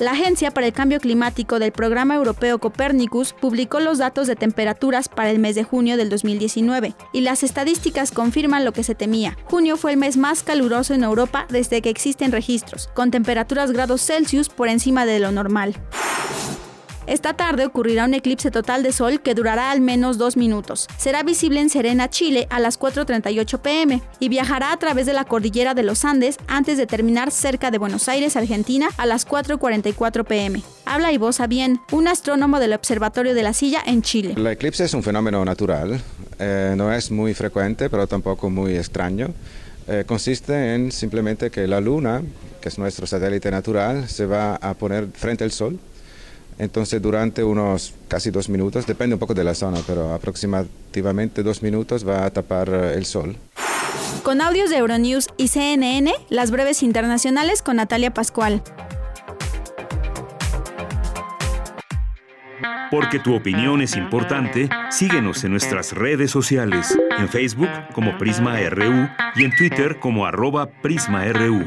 La Agencia para el Cambio Climático del Programa Europeo Copernicus publicó los datos de temperaturas para el mes de junio del 2019 y las estadísticas confirman lo que se temía. Junio fue el mes más caluroso en Europa desde que existen registros, con temperaturas grados Celsius por encima de lo normal. Esta tarde ocurrirá un eclipse total de sol que durará al menos dos minutos. Será visible en Serena, Chile, a las 4.38 pm y viajará a través de la cordillera de los Andes antes de terminar cerca de Buenos Aires, Argentina, a las 4.44 pm. Habla Ibosa Bien, un astrónomo del Observatorio de la Silla en Chile. El eclipse es un fenómeno natural, eh, no es muy frecuente, pero tampoco muy extraño. Eh, consiste en simplemente que la Luna, que es nuestro satélite natural, se va a poner frente al Sol. Entonces durante unos casi dos minutos, depende un poco de la zona, pero aproximadamente dos minutos va a tapar eh, el Sol. Con audios de Euronews y CNN, las breves internacionales con Natalia Pascual. Porque tu opinión es importante, síguenos en nuestras redes sociales, en Facebook como Prisma RU y en Twitter como arroba PrismaRU.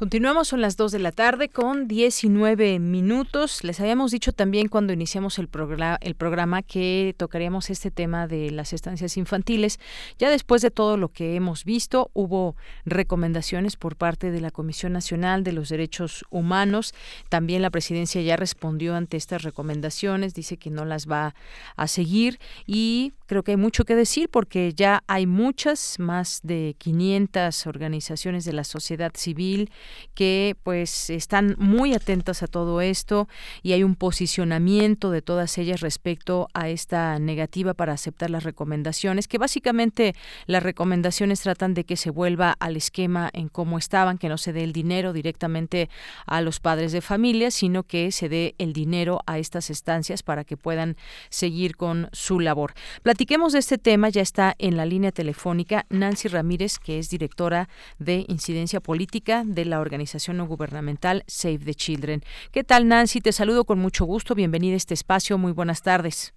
Continuamos, son las 2 de la tarde con 19 minutos. Les habíamos dicho también cuando iniciamos el, programa, el programa que tocaríamos este tema de las estancias infantiles. Ya después de todo lo que hemos visto, hubo recomendaciones por parte de la Comisión Nacional de los Derechos Humanos. También la presidencia ya respondió ante estas recomendaciones, dice que no las va a seguir y creo que hay mucho que decir porque ya hay muchas, más de 500 organizaciones de la sociedad civil que pues están muy atentas a todo esto y hay un posicionamiento de todas ellas respecto a esta negativa para aceptar las recomendaciones, que básicamente las recomendaciones tratan de que se vuelva al esquema en cómo estaban, que no se dé el dinero directamente a los padres de familia, sino que se dé el dinero a estas estancias para que puedan seguir con su labor. Platiquemos de este tema, ya está en la línea telefónica Nancy Ramírez, que es directora de incidencia política de la organización no gubernamental Save the Children. ¿Qué tal, Nancy? Te saludo con mucho gusto. Bienvenida a este espacio. Muy buenas tardes.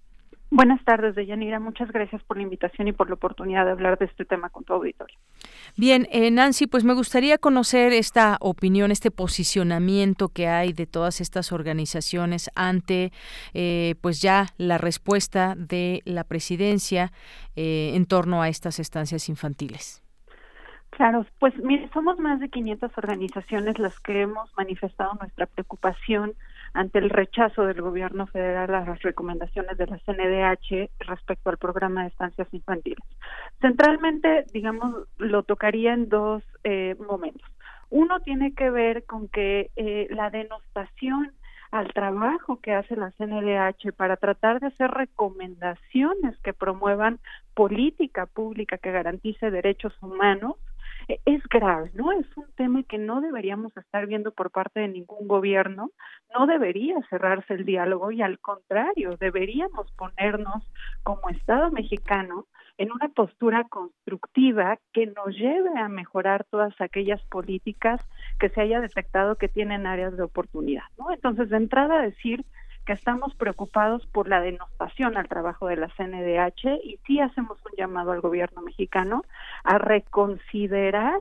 Buenas tardes, Deyanira. Muchas gracias por la invitación y por la oportunidad de hablar de este tema con tu auditorio. Bien, eh, Nancy, pues me gustaría conocer esta opinión, este posicionamiento que hay de todas estas organizaciones ante, eh, pues ya la respuesta de la presidencia eh, en torno a estas estancias infantiles. Claro, pues mire, somos más de 500 organizaciones las que hemos manifestado nuestra preocupación ante el rechazo del gobierno federal a las recomendaciones de la CNDH respecto al programa de estancias infantiles. Centralmente, digamos, lo tocaría en dos eh, momentos. Uno tiene que ver con que eh, la denostación al trabajo que hace la CNDH para tratar de hacer recomendaciones que promuevan política pública que garantice derechos humanos es grave, ¿no? Es un tema que no deberíamos estar viendo por parte de ningún gobierno, no debería cerrarse el diálogo y al contrario, deberíamos ponernos como Estado mexicano en una postura constructiva que nos lleve a mejorar todas aquellas políticas que se haya detectado que tienen áreas de oportunidad, ¿no? Entonces, de entrada decir que estamos preocupados por la denostación al trabajo de la CNDH y sí hacemos un llamado al gobierno mexicano a reconsiderar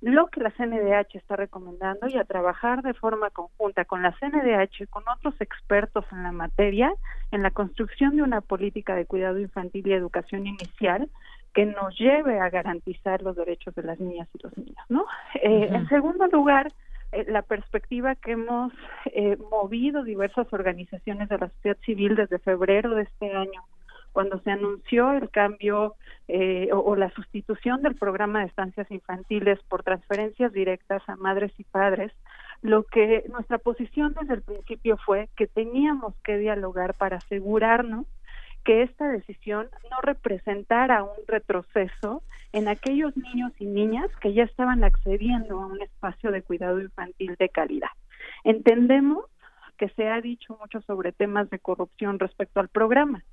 lo que la CNDH está recomendando y a trabajar de forma conjunta con la CNDH y con otros expertos en la materia en la construcción de una política de cuidado infantil y educación inicial que nos lleve a garantizar los derechos de las niñas y los niños, ¿no? Eh, en segundo lugar, la perspectiva que hemos eh, movido diversas organizaciones de la sociedad civil desde febrero de este año cuando se anunció el cambio eh, o, la sustitución del programa de estancias infantiles por transferencias directas a madres y padres, lo que nuestra posición desde el principio fue que teníamos que dialogar para asegurarnos que esta decisión no representara un retroceso en aquellos niños y niñas que ya estaban accediendo a un espacio de cuidado infantil de calidad. Entendemos que se ha dicho mucho sobre temas de corrupción respecto al programa,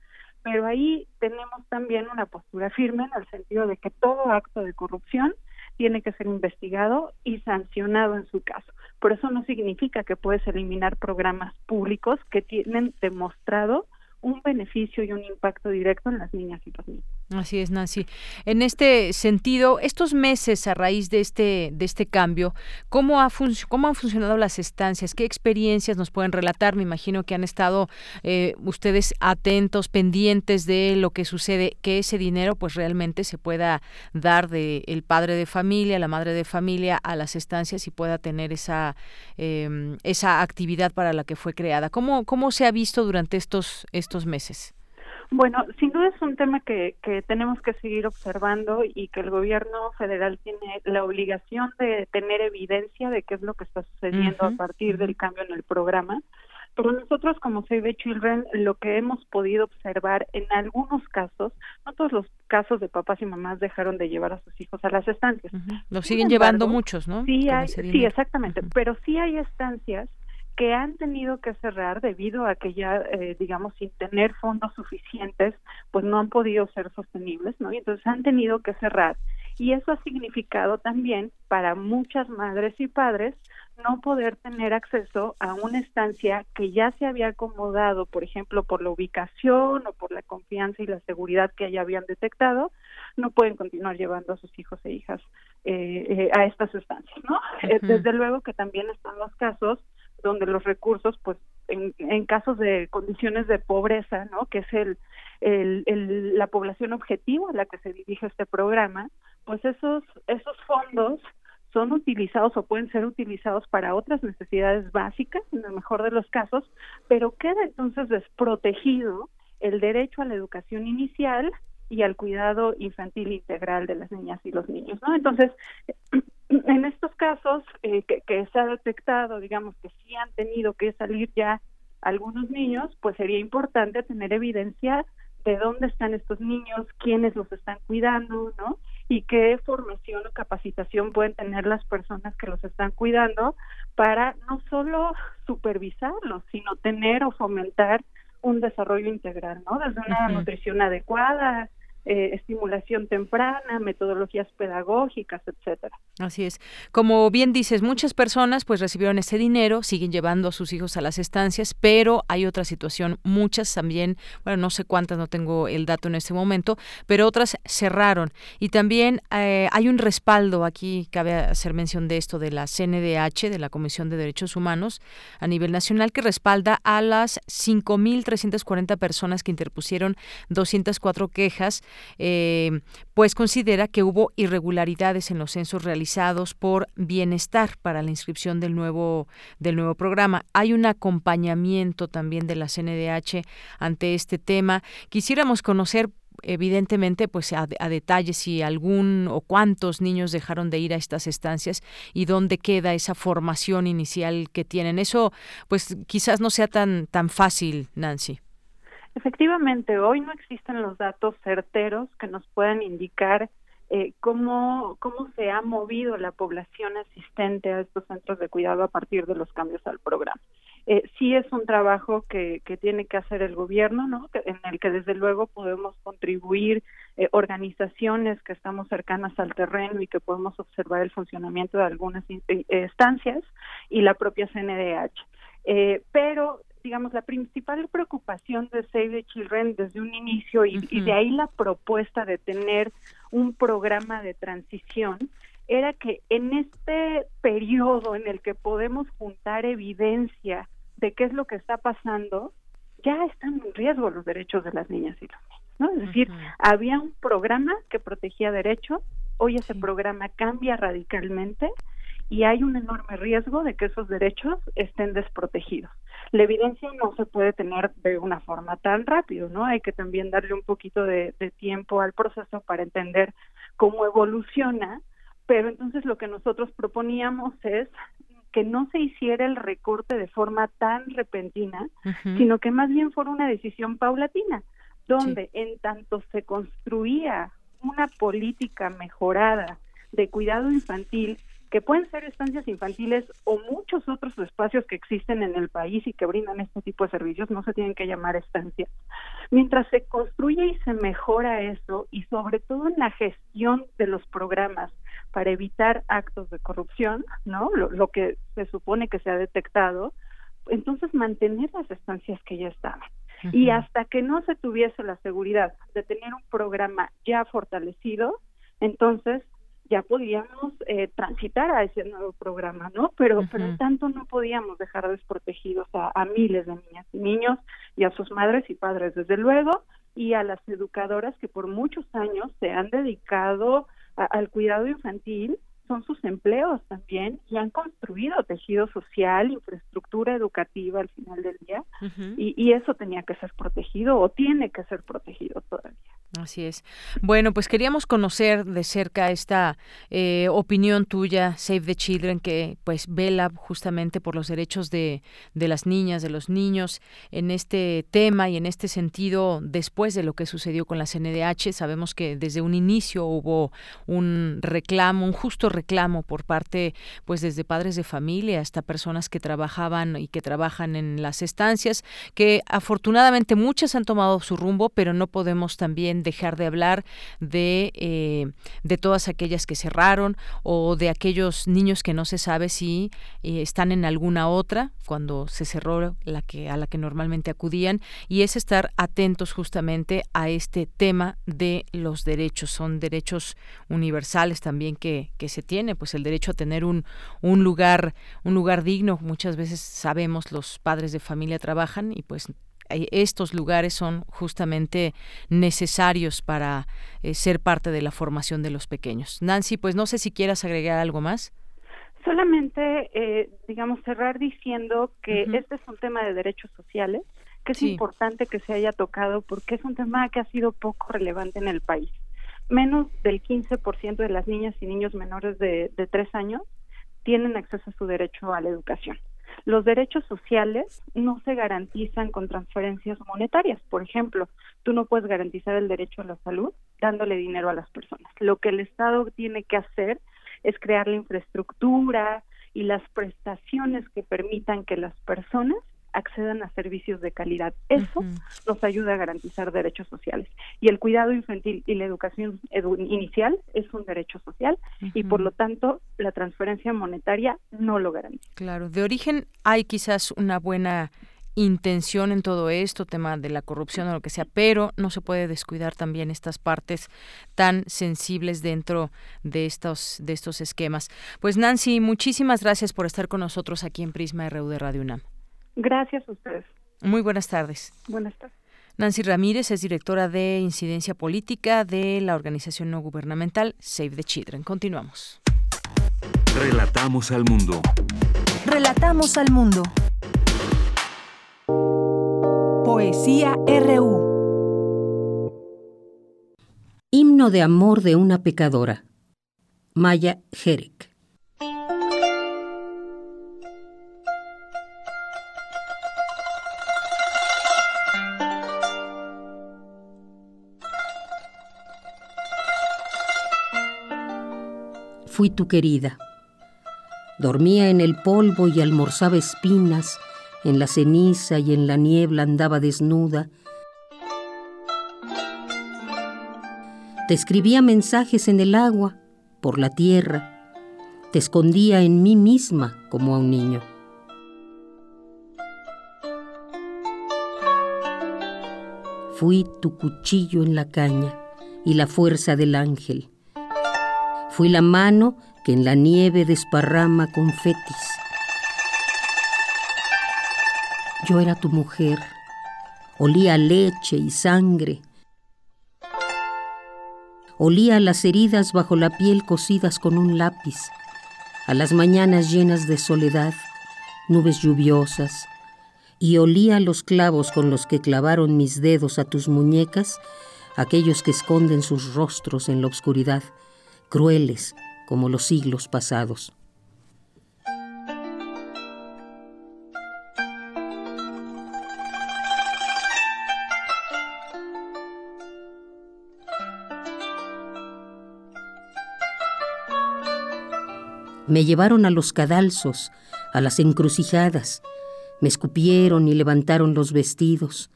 pero ahí tenemos también una postura firme en el sentido de que todo acto de corrupción tiene que ser investigado y sancionado en su caso. Por eso no significa que puedes eliminar programas públicos que tienen demostrado un beneficio y un impacto directo en las niñas y los niños. Así es, Nancy. En este sentido, estos meses a raíz de este de este cambio, ¿cómo, ha cómo han funcionado las estancias? ¿Qué experiencias nos pueden relatar? Me imagino que han estado eh, ustedes atentos, pendientes de lo que sucede, que ese dinero pues realmente se pueda dar de el padre de familia, la madre de familia a las estancias y pueda tener esa em, esa actividad para la que fue creada. ¿Cómo cómo se ha visto durante estos estos meses? Bueno, sin duda es un tema que, que tenemos que seguir observando y que el gobierno federal tiene la obligación de tener evidencia de qué es lo que está sucediendo a partir del cambio en el programa. Pero nosotros como Save the Children lo que hemos podido observar en algunos casos, no todos los casos de papás y mamás dejaron de llevar a sus hijos a las estancias. Lo siguen llevando muchos, ¿no? Sí, hay, sí, exactamente, pero sí hay estancias que han tenido que cerrar debido a que ya, eh, digamos, sin tener fondos suficientes, pues no han podido ser sostenibles, ¿no? Y entonces han tenido que cerrar. Y eso ha significado también para muchas madres y padres no poder tener acceso a una estancia que ya se había acomodado, por ejemplo, por la ubicación o por la confianza y la seguridad que ya habían detectado, no pueden continuar llevando a sus hijos e hijas eh, eh, a estas estancias, ¿no? Desde luego que también están los casos donde los recursos, pues en, en casos de condiciones de pobreza, ¿no? Que es el, la población objetivo a la que se dirige este programa, pues esos, esos fondos son utilizados o pueden ser utilizados para otras necesidades básicas, en el mejor de los casos, pero queda entonces desprotegido el derecho a la educación inicial y al cuidado infantil integral de las niñas y los niños, ¿no? Entonces, casos eh, que, se ha detectado, digamos que sí han tenido que salir ya algunos niños, pues sería importante tener evidencia de dónde están estos niños, quiénes los están cuidando, ¿no? Y qué formación o capacitación pueden tener las personas que los están cuidando para no solo supervisarlos, sino tener o fomentar un desarrollo integral, ¿no? Desde una nutrición adecuada, eh, estimulación temprana, metodologías pedagógicas, etcétera. Así es. Como bien dices, muchas personas pues recibieron ese dinero, siguen llevando a sus hijos a las estancias, pero hay otra situación, muchas también, bueno, no sé cuántas, no tengo el dato en este momento, pero otras cerraron. Y también eh, hay un respaldo, aquí cabe hacer mención de esto, de la CNDH, de la Comisión de Derechos Humanos a nivel nacional, que respalda a las 5.340 personas que interpusieron 204 quejas eh, pues considera que hubo irregularidades en los censos realizados por Bienestar para la inscripción del nuevo del nuevo programa. Hay un acompañamiento también de la CNDH ante este tema. Quisiéramos conocer evidentemente pues a, a, detalle si algún o cuántos niños dejaron de ir a estas estancias y dónde queda esa formación inicial que tienen. Eso pues quizás no sea tan tan fácil, Nancy. Efectivamente, hoy no existen los datos certeros que nos puedan indicar eh, cómo, cómo se ha movido la población asistente a estos centros de cuidado a partir de los cambios al programa. Eh, sí es un trabajo que, que tiene que hacer el gobierno, ¿no? en el que desde luego podemos contribuir eh, organizaciones que estamos cercanas al terreno y que podemos observar el funcionamiento de algunas estancias y la propia CNDH. Eh, pero digamos, la principal preocupación de Save the Children desde un inicio y, de ahí la propuesta de tener un programa de transición era que en este periodo en el que podemos juntar evidencia de qué es lo que está pasando, ya están en riesgo los derechos de las niñas y los niños, ¿no? Es decir, había un programa que protegía derechos, hoy ese programa cambia radicalmente y hay un enorme riesgo de que esos derechos estén desprotegidos. La evidencia no se puede tener de una forma tan rápido, ¿no? Hay que también darle un poquito de, de tiempo al proceso para entender cómo evoluciona, pero entonces lo que nosotros proponíamos es que no se hiciera el recorte de forma tan repentina, sino que más bien fuera una decisión paulatina, donde en tanto se construía una política mejorada de cuidado infantil, que pueden ser estancias infantiles o muchos otros espacios que existen en el país y que brindan este tipo de servicios, no se tienen que llamar estancias. Mientras se construye y se mejora eso, y sobre todo en la gestión de los programas para evitar actos de corrupción, ¿no? Lo, que se supone que se ha detectado, entonces mantener las estancias que ya estaban. Y hasta que no se tuviese la seguridad de tener un programa ya fortalecido, entonces ya podíamos eh, transitar a ese nuevo programa, ¿no? Pero, pero tanto no podíamos dejar desprotegidos a, miles de niñas y niños y a sus madres y padres, desde luego, y a las educadoras que por muchos años se han dedicado al cuidado infantil son sus empleos también y han construido tejido social, infraestructura educativa al final del día y, y, eso tenía que ser protegido o tiene que ser protegido todavía. Así es. Bueno, pues queríamos conocer de cerca esta eh, opinión tuya, Save the Children, que pues vela justamente por los derechos de, de las niñas, de los niños en este tema y en este sentido después de lo que sucedió con la CNDH. Sabemos que desde un inicio hubo un reclamo, un justo reclamo por parte, pues desde padres de familia hasta personas que trabajaban y que trabajan en las estancias, que afortunadamente muchas han tomado su rumbo, pero no podemos también dejar de hablar de, eh, de todas aquellas que cerraron o de aquellos niños que no se sabe si eh, están en alguna otra cuando se cerró la que a la que normalmente acudían y es estar atentos justamente a este tema de los derechos. Son derechos universales también que, que se tiene pues el derecho a tener un, un lugar un lugar digno. Muchas veces sabemos los padres de familia trabajan y pues estos lugares son justamente necesarios para eh, ser parte de la formación de los pequeños. Nancy, pues no sé si quieras agregar algo más. Solamente, eh, digamos, cerrar diciendo que este es un tema de derechos sociales, que es importante que se haya tocado porque es un tema que ha sido poco relevante en el país. Menos del 15% de las niñas y niños menores de, de tres años tienen acceso a su derecho a la educación. Los derechos sociales no se garantizan con transferencias monetarias. Por ejemplo, tú no puedes garantizar el derecho a la salud dándole dinero a las personas. Lo que el Estado tiene que hacer es crear la infraestructura y las prestaciones que permitan que las personas accedan a servicios de calidad. Eso nos ayuda a garantizar derechos sociales. Y el cuidado infantil y la educación inicial es un derecho social y por lo tanto la transferencia monetaria no lo garantiza. Claro, de origen hay quizás una buena intención en todo esto, tema de la corrupción o lo que sea, pero no se puede descuidar también estas partes tan sensibles dentro de estos de estos esquemas. Pues Nancy, muchísimas gracias por estar con nosotros aquí en Prisma RU de Radio UNAM. Gracias a ustedes. Muy buenas tardes. Buenas tardes. Nancy Ramírez es directora de incidencia política de la organización no gubernamental Save the Children. Continuamos. Relatamos al mundo. Relatamos al mundo. Poesía RU. Himno de amor de una pecadora. Maya Jerek. Fui tu querida. Dormía en el polvo y almorzaba espinas, en la ceniza y en la niebla andaba desnuda. Te escribía mensajes en el agua, por la tierra, te escondía en mí misma como a un niño. Fui tu cuchillo en la caña y la fuerza del ángel Fui la mano que en la nieve desparrama confetis. Yo era tu mujer, olía leche y sangre. Olía las heridas bajo la piel cosidas con un lápiz, a las mañanas llenas de soledad, nubes lluviosas, y olía los clavos con los que clavaron mis dedos a tus muñecas, aquellos que esconden sus rostros en la oscuridad, crueles como los siglos pasados. Me llevaron a los cadalzos, a las encrucijadas, me escupieron y levantaron los vestidos,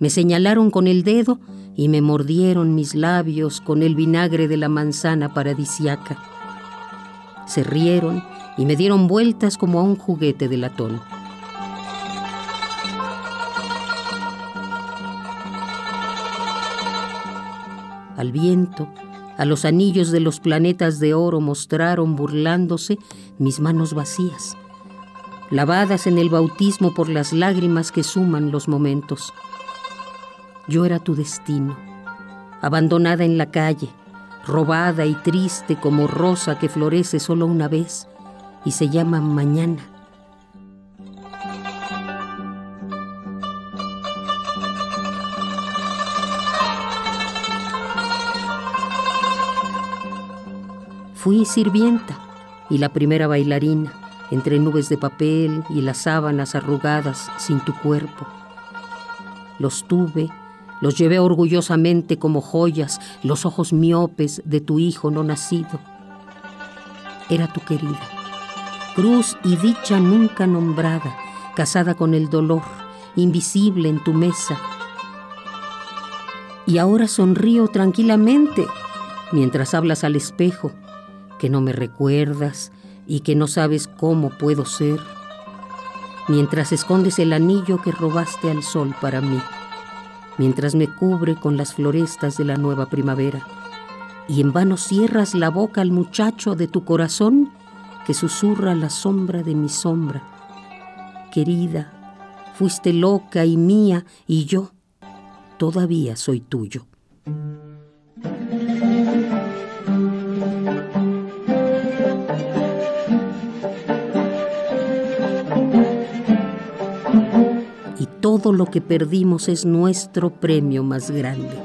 me señalaron con el dedo y me mordieron mis labios con el vinagre de la manzana paradisiaca. Se rieron y me dieron vueltas como a un juguete de latón. Al viento, a los anillos de los planetas de oro mostraron burlándose mis manos vacías, lavadas en el bautismo por las lágrimas que suman los momentos. Yo era tu destino, abandonada en la calle, robada y triste como rosa que florece solo una vez y se llama mañana. Fui sirvienta y la primera bailarina entre nubes de papel y las sábanas arrugadas sin tu cuerpo. Los tuve, los llevé orgullosamente como joyas, los ojos miopes de tu hijo no nacido. Era tu querida, cruz y dicha nunca nombrada, casada con el dolor, invisible en tu mesa. Y ahora sonrío tranquilamente mientras hablas al espejo que no me recuerdas y que no sabes cómo puedo ser, mientras escondes el anillo que robaste al sol para mí, mientras me cubre con las florestas de la nueva primavera, y en vano cierras la boca al muchacho de tu corazón que susurra la sombra de mi sombra. Querida, fuiste loca y mía, y yo todavía soy tuyo. Todo lo que perdimos es nuestro premio más grande.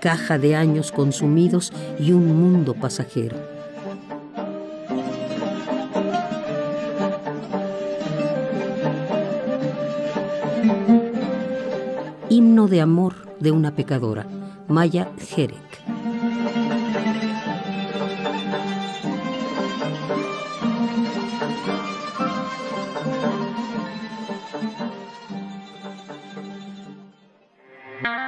Caja de años consumidos y un mundo pasajero. Himno de amor de una pecadora, Maya Jerez.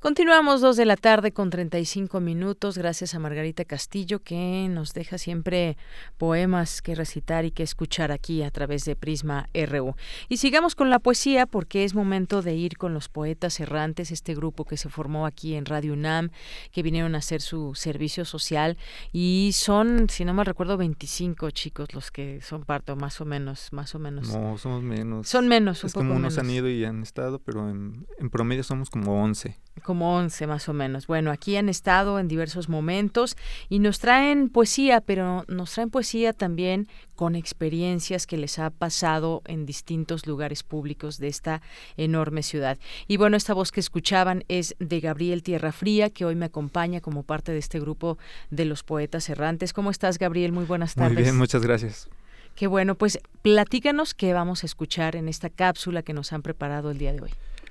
Continuamos dos de la tarde con 35 minutos. Gracias a Margarita Castillo que nos deja siempre poemas que recitar y que escuchar aquí a través de Prisma RU. Y sigamos con la poesía porque es momento de ir con los poetas errantes, este grupo que se formó aquí en Radio UNAM, que vinieron a hacer su servicio social y son, si no me recuerdo, 25 chicos los que son parte, más o menos, más o menos. No, somos menos. Son menos, un es como unos han ido y han estado, pero en, en promedio somos como 11 como 11 más o menos. Bueno, aquí han estado en diversos momentos y nos traen poesía, pero nos traen poesía también con experiencias que les ha pasado en distintos lugares públicos de esta enorme ciudad. Y bueno, esta voz que escuchaban es de Gabriel Tierra Fría, que hoy me acompaña como parte de este grupo de los poetas errantes. ¿Cómo estás, Gabriel? Muy buenas tardes. Muy bien, muchas gracias. Qué bueno, pues platícanos qué vamos a escuchar en esta cápsula que nos han preparado el día de hoy.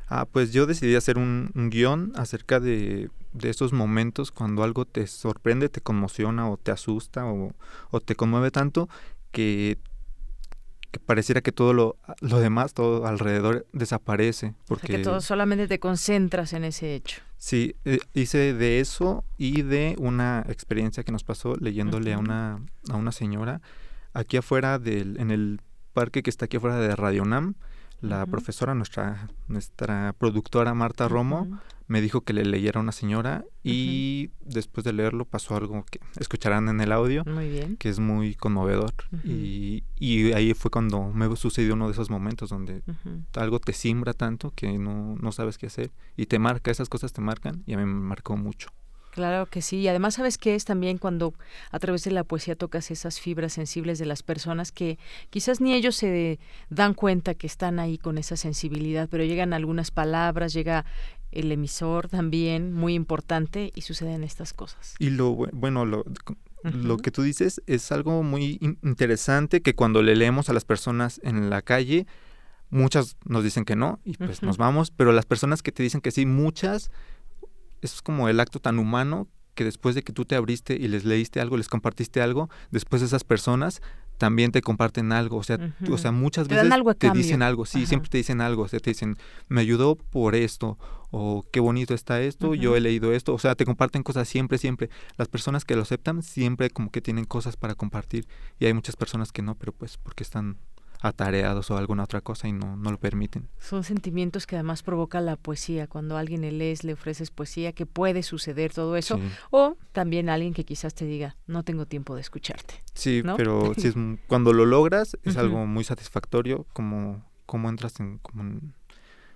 Ah, pues yo decidí hacer un, guion acerca de, de, esos momentos cuando algo te sorprende, te conmociona o te asusta o, te conmueve tanto que, que, pareciera que todo lo, lo, demás, todo alrededor desaparece. Porque que todo solamente te concentras en ese hecho. Sí, eh, hice de eso y de una experiencia que nos pasó leyéndole a, una, a una señora aquí afuera del, en el parque que está aquí afuera de Radio Nam la profesora, nuestra, nuestra productora Marta Romo, me dijo que le leyera a una señora y después de leerlo pasó algo que escucharán en el audio, que es muy conmovedor. y, y, ahí fue cuando me sucedió uno de esos momentos donde algo te simbra tanto que no, no sabes qué hacer y te marca, esas cosas te marcan y a mí me marcó mucho. Claro que sí. Y además, ¿sabes qué es también cuando a través de la poesía tocas esas fibras sensibles de las personas que quizás ni ellos se dan cuenta que están ahí con esa sensibilidad, pero llegan algunas palabras, llega el emisor también, muy importante, y suceden estas cosas. Y lo bueno, lo, lo que tú dices es algo muy interesante que cuando le leemos a las personas en la calle, muchas nos dicen que no, y pues nos vamos, pero las personas que te dicen que sí, muchas es como el acto tan humano que después de que tú te abriste y les leíste algo, les compartiste algo, después esas personas también te comparten algo, o sea, o sea muchas veces te dicen algo, sí, siempre te dicen algo, o sea, te dicen, me ayudó por esto, o qué bonito está esto, yo he leído esto, o sea, te comparten cosas siempre, siempre. Las personas que lo aceptan siempre como que tienen cosas para compartir y hay muchas personas que no, pero pues porque están atareados o alguna otra cosa y no, no lo permiten. Son sentimientos que además provoca la poesía. Cuando alguien le lees, le ofreces poesía, que puede suceder todo eso. O también alguien que quizás te diga, no tengo tiempo de escucharte. Sí, pero si es, cuando lo logras es algo muy satisfactorio, como, como entras en,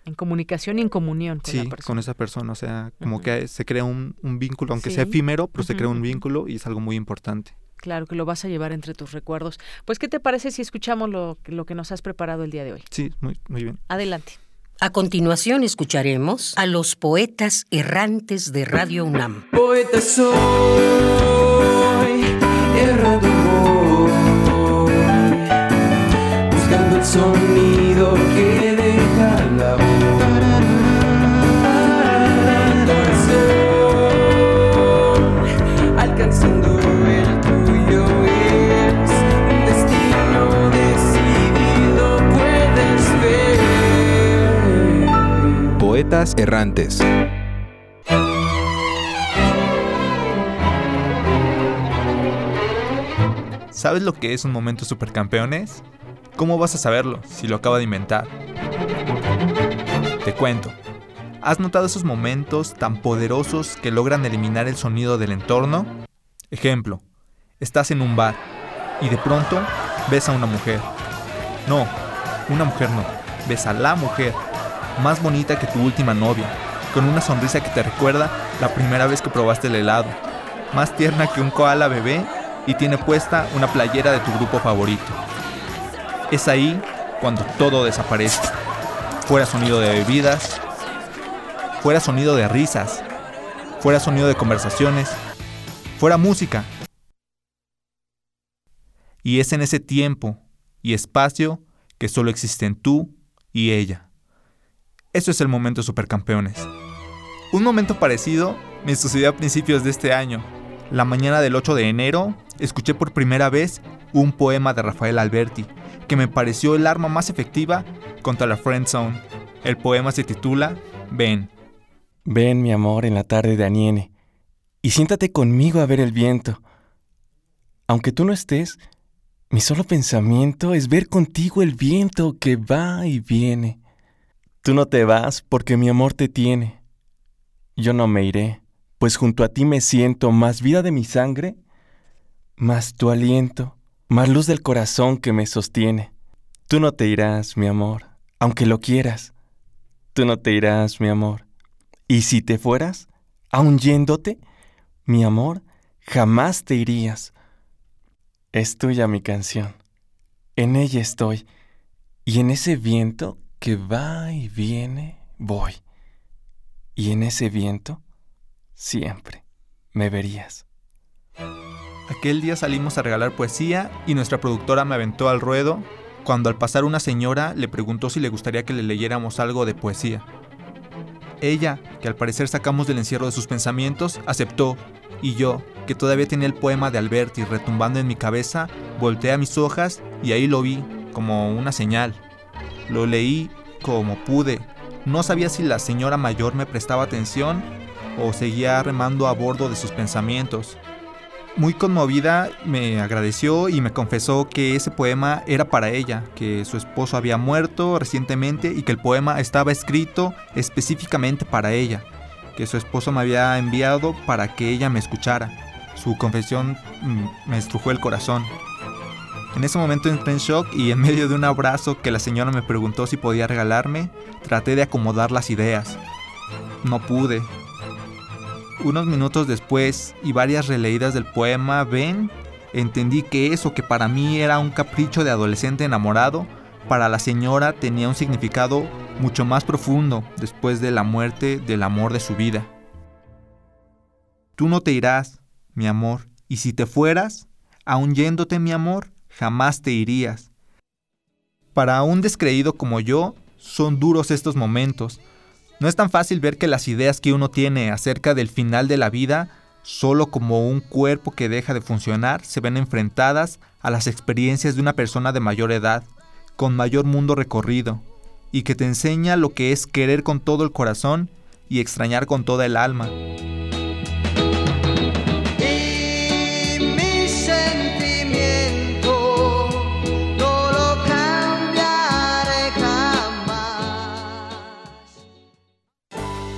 en comunicación y en comunión con la persona. con esa persona, o sea, como que se crea un, un vínculo, aunque sea efímero, pero se crea un vínculo y es algo muy importante. Claro, que lo vas a llevar entre tus recuerdos. Pues, ¿qué te parece si escuchamos lo, lo que nos has preparado el día de hoy? Sí, muy, muy bien. Adelante. A continuación escucharemos a los poetas errantes de Radio UNAM. Poeta soy, errando Errantes. ¿Sabes lo que es un momento supercampeones? ¿Cómo vas a saberlo si lo acaba de inventar? Te cuento. ¿Has notado esos momentos tan poderosos que logran eliminar el sonido del entorno? Ejemplo, estás en un bar y de pronto ves a una mujer. No, una mujer no, ves a la mujer más bonita que tu última novia, con una sonrisa que te recuerda la primera vez que probaste el helado, más tierna que un koala bebé y tiene puesta una playera de tu grupo favorito. Es ahí cuando todo desaparece. Fuera sonido de bebidas, fuera sonido de risas, fuera sonido de conversaciones, fuera música. Y es en ese tiempo y espacio que solo existen tú y ella. Eso es el momento Supercampeones. Un momento parecido me sucedió a principios de este año. La mañana del 8 de enero escuché por primera vez un poema de Rafael Alberti, que me pareció el arma más efectiva contra la friend zone. El poema se titula Ven. Ven, mi amor, en la tarde de Aniene, y siéntate conmigo a ver el viento. Aunque tú no estés, mi solo pensamiento es ver contigo el viento que va y viene. Tú no te vas porque mi amor te tiene. Yo no me iré, pues junto a ti me siento más vida de mi sangre, más tu aliento, más luz del corazón que me sostiene. Tú no te irás, mi amor, aunque lo quieras. Tú no te irás, mi amor. Y si te fueras, aun yéndote, mi amor, jamás te irías. Es tuya mi canción. En ella estoy. Y en ese viento que va y viene, voy. Y en ese viento, siempre me verías. Aquel día salimos a regalar poesía y nuestra productora me aventó al ruedo cuando al pasar una señora le preguntó si le gustaría que le leyéramos algo de poesía. Ella, que al parecer sacamos del encierro de sus pensamientos, aceptó, y yo, que todavía tenía el poema de Alberti retumbando en mi cabeza, volteé a mis hojas y ahí lo vi, como una señal. Lo leí como pude. No sabía si la señora mayor me prestaba atención o seguía remando a bordo de sus pensamientos. muy conmovida me agradeció y me confesó que ese poema era para ella, que su esposo había muerto recientemente y que el poema estaba escrito específicamente para ella, que su esposo me había enviado para que ella me escuchara. Su confesión mm, me estrujó el corazón. En ese momento entré en shock y en medio de un abrazo que la señora me preguntó si podía regalarme, traté de acomodar las ideas. No pude, unos minutos después y varias releídas del poema Ven, entendí que eso que para mí era un capricho de adolescente enamorado, para la señora tenía un significado mucho más profundo después de la muerte del amor de su vida. Tú no te irás, mi amor, y si te fueras, aun yéndote mi amor, jamás te irías. Para un descreído como yo, son duros estos momentos, no es tan fácil ver que las ideas que uno tiene acerca del final de la vida, solo como un cuerpo que deja de funcionar, se ven enfrentadas a las experiencias de una persona de mayor edad, con mayor mundo recorrido, y que te enseña lo que es querer con todo el corazón y extrañar con toda el alma.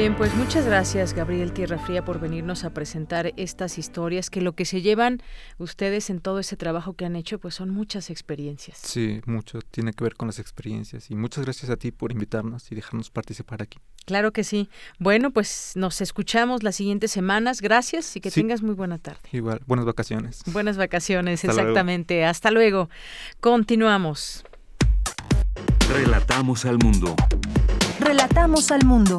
Bien, pues muchas gracias Gabriel Tierra Fría por venirnos a presentar estas historias que lo que se llevan ustedes en todo ese trabajo que han hecho pues son muchas experiencias. Sí, mucho tiene que ver con las experiencias y muchas gracias a ti por invitarnos y dejarnos participar aquí. Claro que sí. Bueno, pues nos escuchamos las siguientes semanas. Gracias y que tengas muy buena tarde. Igual, buenas vacaciones. Buenas vacaciones, exactamente. Hasta luego. Continuamos. Relatamos al mundo. Relatamos al mundo.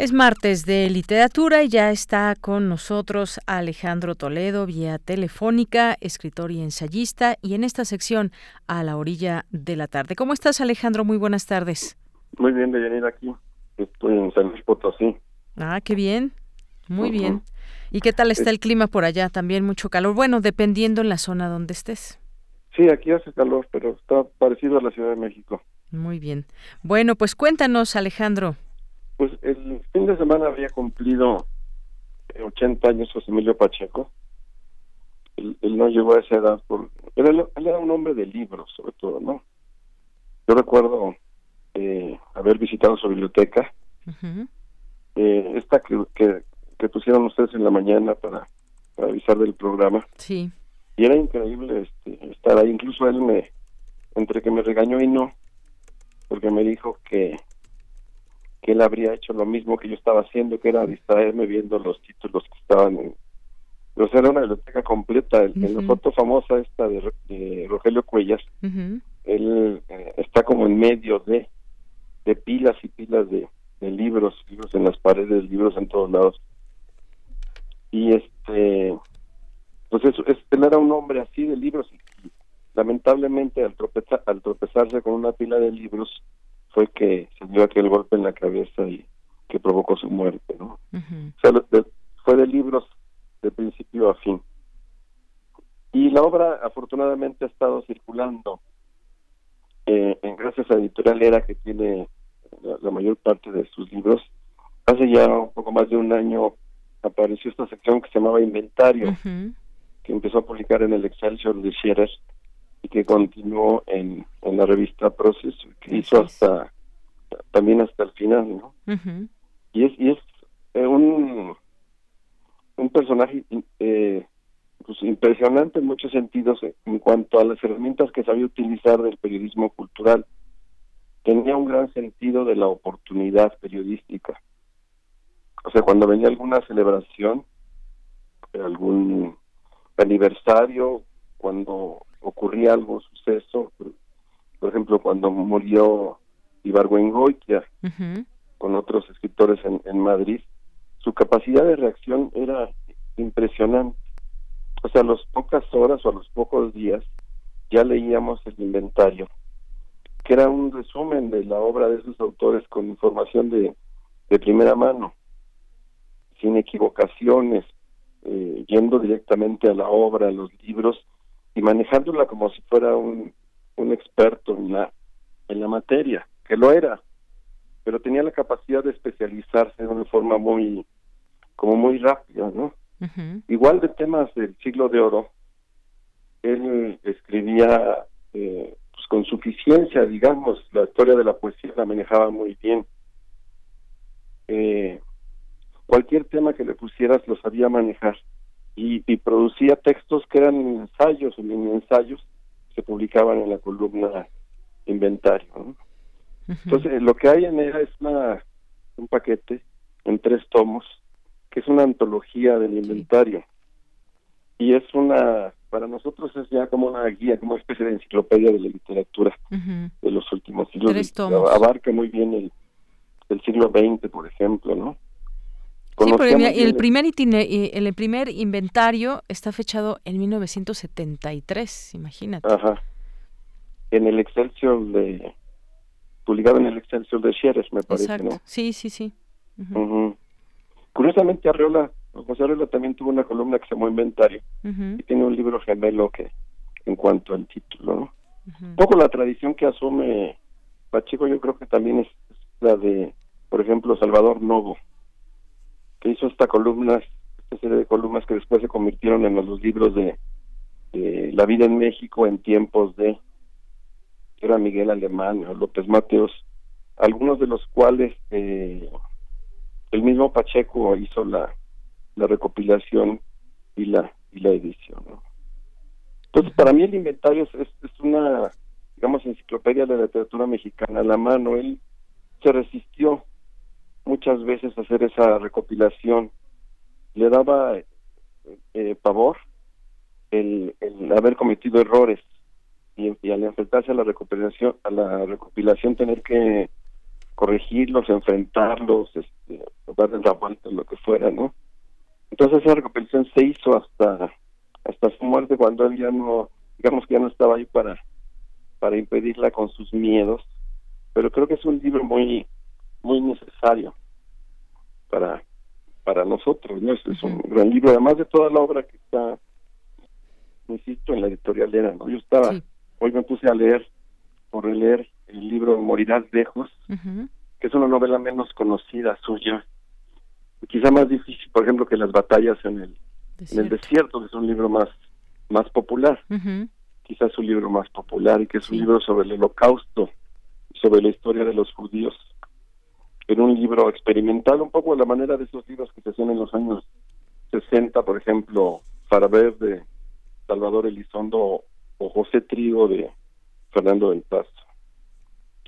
Es martes de literatura y ya está con nosotros Alejandro Toledo vía telefónica, escritor y ensayista, y en esta sección a la orilla de la tarde. ¿Cómo estás Alejandro? Muy buenas tardes. Muy bien, de venir aquí. Estoy en San Luis Potosí. Ah, qué bien. Muy bien. ¿Y qué tal está el clima por allá? También mucho calor. Bueno, dependiendo en la zona donde estés. Sí, aquí hace calor, pero está parecido a la Ciudad de México. Muy bien. Bueno, pues cuéntanos, Alejandro. Pues el fin de semana había cumplido 80 eh, años José Emilio Pacheco. Él, no llegó a esa edad. Por, él, era un hombre de libros, sobre todo, ¿no? Yo recuerdo eh, haber visitado su biblioteca. eh, esta que, que, pusieron ustedes en la mañana para, avisar del programa. Sí. Y era increíble este, estar ahí. Incluso él me, entre que me regañó y no, porque me dijo que que él habría hecho lo mismo que yo estaba haciendo, que era distraerme viendo los títulos que estaban en... O sea, era una biblioteca completa. En la foto famosa esta de, Rogelio Cuellas, él eh, está como en medio de, de pilas y pilas de, libros, libros en las paredes, libros en todos lados. Y este, pues eso, él era un hombre así de libros y, lamentablemente al, tropezar, al tropezarse con una pila de libros, fue que se dio aquel golpe en la cabeza y que provocó su muerte, ¿no? O sea, fue de libros de principio a fin. Y la obra afortunadamente ha estado circulando eh, en gracias a Editorial Era que tiene la, mayor parte de sus libros. Hace ya un poco más de un año apareció esta sección que se llamaba Inventario, que empezó a publicar en el Excelsior de Scherer y que continuó en, en la revista Proceso, que hizo hasta también hasta el final, ¿no? Y es, y es eh, un, un personaje eh, pues impresionante en muchos sentidos en cuanto a las herramientas que sabía utilizar del periodismo cultural. Tenía un gran sentido de la oportunidad periodística. O sea, cuando venía alguna celebración, algún aniversario, cuando ocurría algo suceso, por ejemplo, cuando murió Ibargüengoitia con otros escritores en, en Madrid, su capacidad de reacción era impresionante. O sea, a las pocas horas o a los pocos días ya leíamos el inventario, que era un resumen de la obra de esos autores con información de, de primera mano, sin equivocaciones, eh, yendo directamente a la obra, a los libros y manejándola como si fuera un, un experto en la, en la materia, que lo era, pero tenía la capacidad de especializarse de una forma muy, como muy rápida, ¿no? Igual de temas del siglo de oro, él escribía eh, pues con suficiencia, digamos, la historia de la poesía la manejaba muy bien. Eh, cualquier tema que le pusieras lo sabía manejar y, y producía textos que eran ensayos o mini ensayos que se publicaban en la columna inventario. ¿no? Entonces, lo que hay en ella es una, un paquete en tres tomos, que es una antología del inventario. Y es una, para nosotros es ya como una guía, como una especie de enciclopedia de la literatura de los últimos siglos. Tres tomos. Abarca muy bien el, el siglo XX, por ejemplo, ¿no? Sí, pero Conocía el, primer eh, el primer inventario está fechado en 1973, imagínate. Ajá. En el Excelsior de publicado en el Excelsior de Scherer, me parece, Exacto. ¿no? Sí, sí, sí. Curiosamente Arreola, José Arreola también tuvo una columna que se llamó Inventario y tiene un libro gemelo que en cuanto al título, ¿no? Un poco la tradición que asume Pacheco yo creo que también es la de, por ejemplo, Salvador Novo, que hizo esta columna, esta serie de columnas que después se convirtieron en los libros de, La vida en México en tiempos de era Miguel Alemán o López Mateos, algunos de los cuales eh, el mismo Pacheco hizo la, la recopilación y la y la edición. Entonces, para mí el inventario es, es- una, digamos, enciclopedia de la literatura mexicana la mano. Él se resistió muchas veces hacer esa recopilación. Le daba eh, pavor el, haber cometido errores y, y al enfrentarse a la recopilación, a la recopilación tener que corregirlos, enfrentarlos, este, darles la vuelta, lo que fuera, ¿no? Entonces esa recopilación se hizo hasta hasta su muerte cuando él ya no, digamos que ya no estaba ahí para para impedirla con sus miedos, pero creo que es un libro muy muy necesario para para nosotros, ¿no? Es, es un gran libro, además de toda la obra que está, insisto, en la editorial era, ¿no? Yo estaba, hoy me puse a leer, por releer el libro Morirás lejos, que es una novela menos conocida suya, quizá más difícil, por ejemplo, que Las batallas en el, en el desierto, que es un libro más, más popular, quizás su libro más popular, y que es un libro sobre el holocausto, sobre la historia de los judíos, en un libro experimental, un poco a la manera de esos libros que se hacían en los años 60, por ejemplo, Faraber de Salvador Elizondo o José Trigo de Fernando del Paso.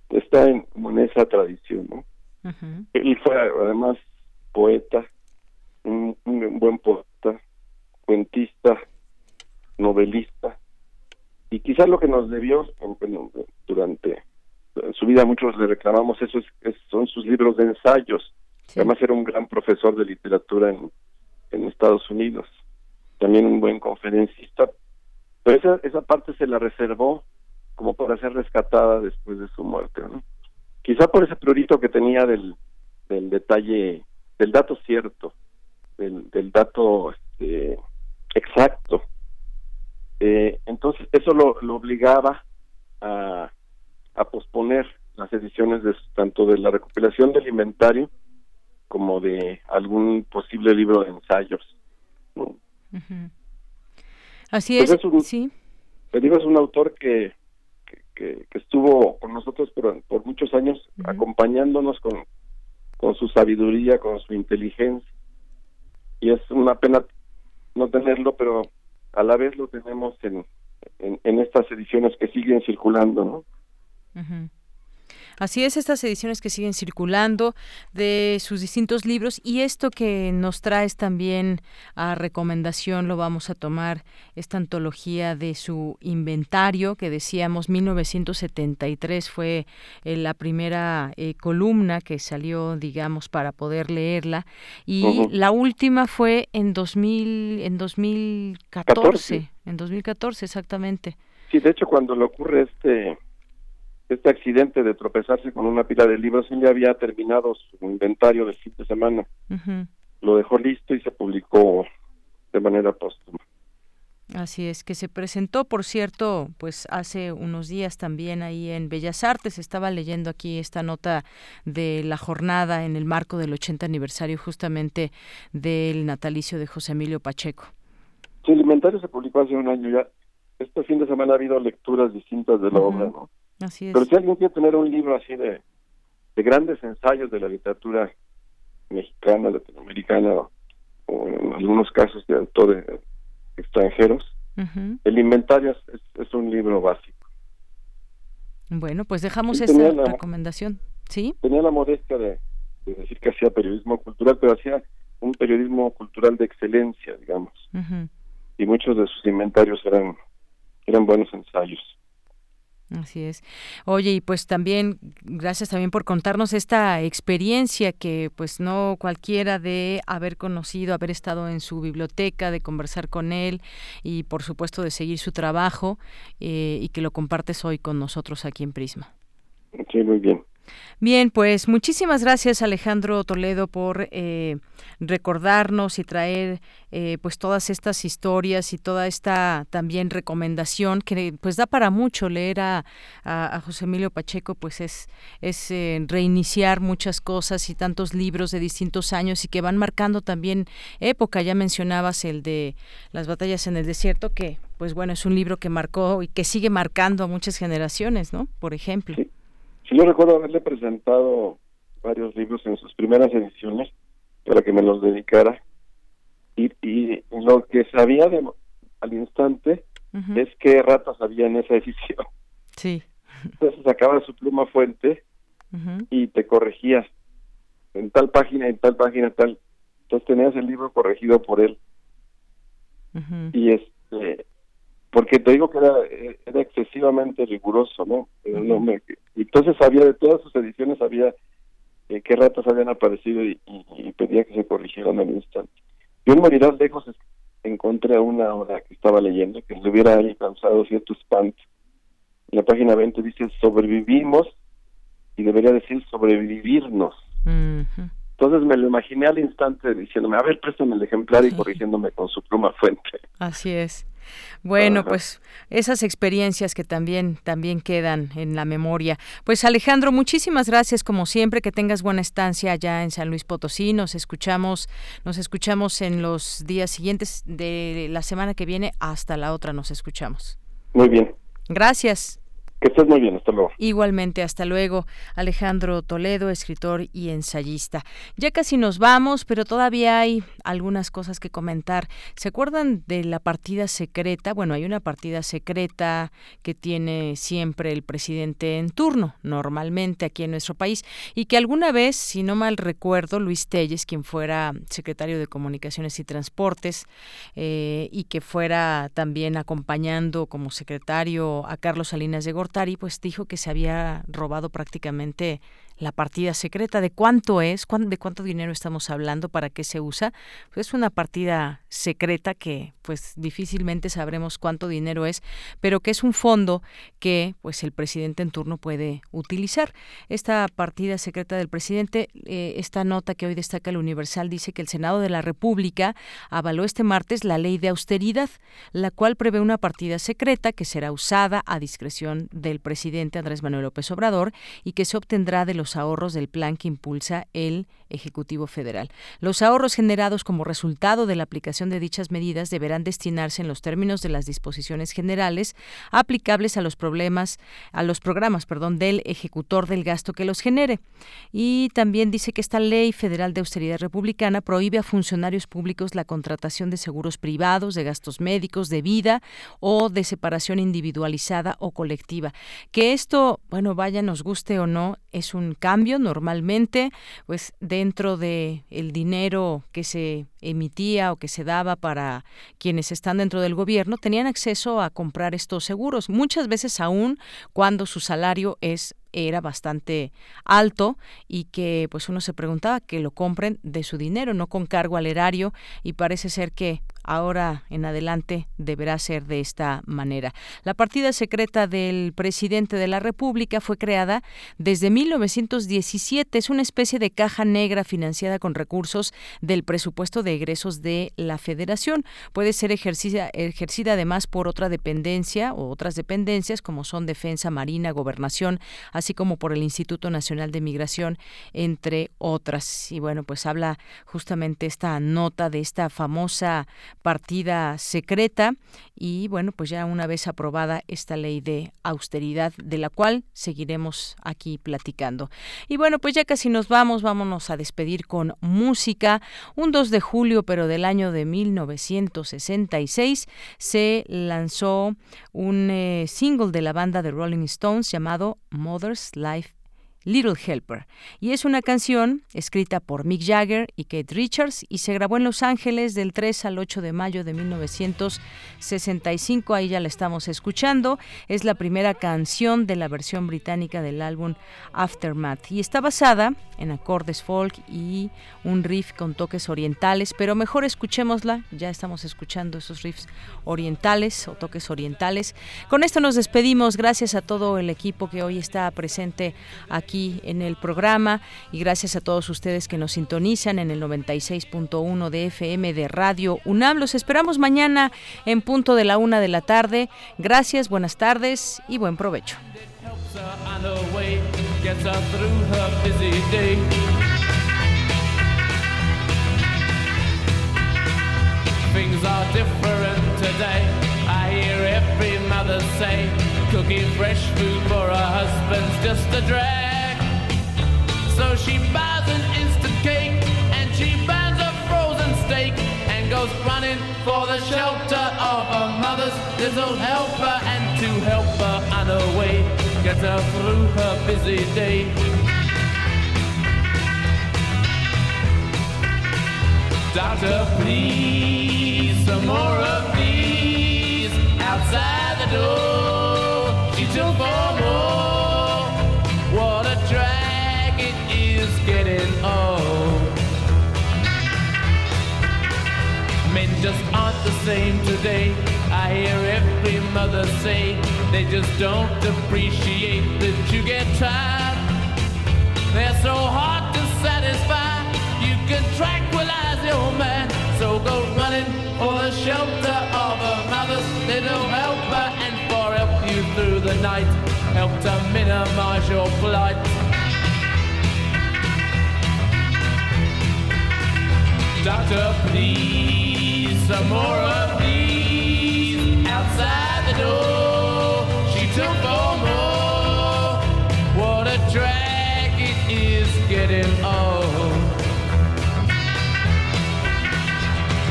Está en, como en esa tradición, ¿no? Ujú. Él fue además poeta, un, un buen poeta, cuentista, novelista, y quizás lo que nos debió bueno, durante su vida muchos le reclamamos eso es, es- son sus libros de ensayos. Además era un gran profesor de literatura en, en Estados Unidos, también un buen conferencista, pero esa, esa parte se la reservó como para ser rescatada después de su muerte. ¿no? Quizá por ese prurito que tenía del, del detalle, del dato cierto, del, del dato este, exacto. Eh, entonces eso lo, lo obligaba a, a posponer las ediciones de tanto de la recopilación del inventario como de algún posible libro de ensayos. Así Pues es, es un- sí. Te digo, es un autor que, que, que- que estuvo con nosotros por, por muchos años acompañándonos con, con su sabiduría, con su inteligencia. Y es una pena no tenerlo, pero a la vez lo tenemos en, en, en estas ediciones que siguen circulando, ¿no? Ujú. Así es, estas ediciones que siguen circulando de sus distintos libros y esto que nos traes también a recomendación lo vamos a tomar, esta antología de su inventario que decíamos 1973 fue eh, la primera eh, columna que salió, digamos, para poder leerla y la última fue en 2000, en 2014, en 2014 exactamente. Sí, de hecho cuando le ocurre este este accidente de tropezarse con una pila de libros, él ya había terminado su inventario del fin de semana. Lo dejó listo y se publicó de manera póstuma. Así es, que se presentó, por cierto, pues hace unos días también ahí en Bellas Artes. Estaba leyendo aquí esta nota de la jornada en el marco del 80 aniversario justamente del natalicio de José Emilio Pacheco. Sí, el inventario se publicó hace un año ya. Este fin de semana ha habido lecturas distintas de la obra, ¿no? Pero si alguien quiere tener un libro así de, de grandes ensayos de la literatura mexicana, latinoamericana, o en algunos casos de autores extranjeros, el inventario es, es, un libro básico. Bueno, pues dejamos esa recomendación. ¿Sí? Tenía la modestia de, decir que hacía periodismo cultural, pero hacía un periodismo cultural de excelencia, digamos. Y muchos de sus inventarios eran, eran buenos ensayos. Así es. Oye, y pues también, gracias también por contarnos esta experiencia que pues no cualquiera de haber conocido, haber estado en su biblioteca, de conversar con él y por supuesto de seguir su trabajo eh, y que lo compartes hoy con nosotros aquí en Prisma. Sí, muy bien. Bien, pues muchísimas gracias Alejandro Toledo por eh, recordarnos y traer eh, pues todas estas historias y toda esta también recomendación que pues da para mucho leer a, José Emilio Pacheco pues es, es eh, reiniciar muchas cosas y tantos libros de distintos años y que van marcando también época. Ya mencionabas el de las batallas en el desierto que pues bueno es un libro que marcó y que sigue marcando a muchas generaciones, ¿no? Por ejemplo. Yo recuerdo haberle presentado varios libros en sus primeras ediciones para que me los dedicara y, y lo que sabía de, al instante es qué ratas había en esa edición. Sí. Entonces sacaba su pluma fuente y te corregías en tal página, en tal página, tal. Entonces tenías el libro corregido por él. Y este porque te digo que era, era excesivamente riguroso, ¿no? entonces había de todas sus ediciones, había eh, qué ratas habían aparecido y, pedía que se corrigieran al instante. Yo en Morirás Lejos encontré una hora que estaba leyendo que le hubiera causado cierto espanto. En la página 20 dice sobrevivimos y debería decir sobrevivirnos. Entonces me lo imaginé al instante diciéndome, a ver, préstame el ejemplar y corrigiéndome con su pluma fuente. Así es. Bueno, pues esas experiencias que también también quedan en la memoria. Pues Alejandro, muchísimas gracias como siempre, que tengas buena estancia allá en San Luis Potosí. Nos escuchamos, nos escuchamos en los días siguientes de la semana que viene hasta la otra nos escuchamos. Muy bien. Gracias. Que estés muy bien, hasta luego. Igualmente, hasta luego. Alejandro Toledo, escritor y ensayista. Ya casi nos vamos, pero todavía hay algunas cosas que comentar. ¿Se acuerdan de la partida secreta? Bueno, hay una partida secreta que tiene siempre el presidente en turno, normalmente aquí en nuestro país, y que alguna vez, si no mal recuerdo, Luis Telles, quien fuera secretario de Comunicaciones y Transportes, eh, y que fuera también acompañando como secretario a Carlos Salinas de Gortari, pues dijo que se había robado prácticamente la partida secreta. ¿De cuánto es? ¿De cuánto dinero estamos hablando? ¿Para qué se usa? Pues es una partida secreta que pues difícilmente sabremos cuánto dinero es, pero que es un fondo que pues el presidente en turno puede utilizar. Esta partida secreta del presidente, eh, esta nota que hoy destaca el Universal dice que el Senado de la República avaló este martes la ley de austeridad, la cual prevé una partida secreta que será usada a discreción del presidente Andrés Manuel López Obrador y que se obtendrá de los los ahorros del plan que impulsa el Ejecutivo Federal. Los ahorros generados como resultado de la aplicación de dichas medidas deberán destinarse en los términos de las disposiciones generales aplicables a los problemas a los programas, perdón, del ejecutor del gasto que los genere. Y también dice que esta Ley Federal de Austeridad Republicana prohíbe a funcionarios públicos la contratación de seguros privados, de gastos médicos, de vida o de separación individualizada o colectiva. Que esto, bueno, vaya, nos guste o no, es un cambio normalmente, pues dentro de el dinero que se emitía o que se daba para quienes están dentro del gobierno, tenían acceso a comprar estos seguros, muchas veces aún cuando su salario es era bastante alto y que pues uno se preguntaba que lo compren de su dinero, no con cargo al erario y parece ser que ahora en adelante deberá ser de esta manera. La partida secreta del presidente de la República fue creada desde 1917. Es una especie de caja negra financiada con recursos del presupuesto de egresos de la Federación. Puede ser ejercida, ejercida además por otra dependencia o otras dependencias como son Defensa, Marina, Gobernación, así como por el Instituto Nacional de Migración, entre otras. Y bueno, pues habla justamente esta nota de esta famosa partida secreta y bueno, pues ya una vez aprobada esta ley de austeridad de la cual seguiremos aquí platicando. Y bueno, pues ya casi nos vamos, vámonos a despedir con música. Un 2 de julio, pero del año de 1966, se lanzó un eh, single de la banda de Rolling Stones llamado Mother's Life Little Helper, y es una canción escrita por Mick Jagger y Kate Richards y se grabó en Los Ángeles del 3 al 8 de mayo de 1965, ahí ya la estamos escuchando, es la primera canción de la versión británica del álbum Aftermath. Y está basada en acordes folk y un riff con toques orientales, pero mejor escuchémosla, ya estamos escuchando esos riffs orientales o toques orientales. Con esto nos despedimos, gracias a todo el equipo que hoy está presente aquí aquí en el programa y gracias a todos ustedes que nos sintonizan en el 96.1 de FM de Radio UNAM. Los esperamos mañana en punto de la una de la tarde. Gracias, buenas tardes y buen provecho. Things are different today. I hear every mother say, cooking fresh food for her husband's just a. So she buys an instant cake and she burns a frozen steak and goes running for the shelter of her mother's little helper and to help her on her way, get her through her busy day. Doctor, please, some more of these outside the door. Just aren't the same today. I hear every mother say they just don't appreciate that you get tired. They're so hard to satisfy. You can tranquilize your man. So go running for the shelter of a mother's little helper and for help you through the night. Help to minimize your plight. Doctor, please, some more of these outside the door. She took four more. What a drag it is getting old.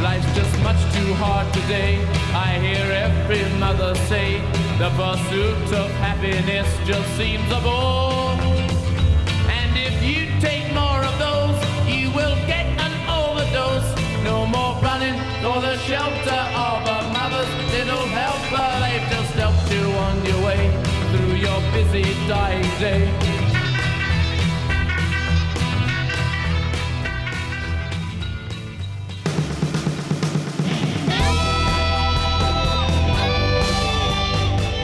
Life's just much too hard today. I hear every mother say the pursuit of happiness just seems a bore. And if you shelter of a mother's little helper. They've just helped you on your way through your busy dying day.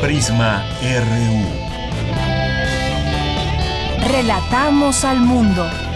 Prisma RU. Relatamos al mundo.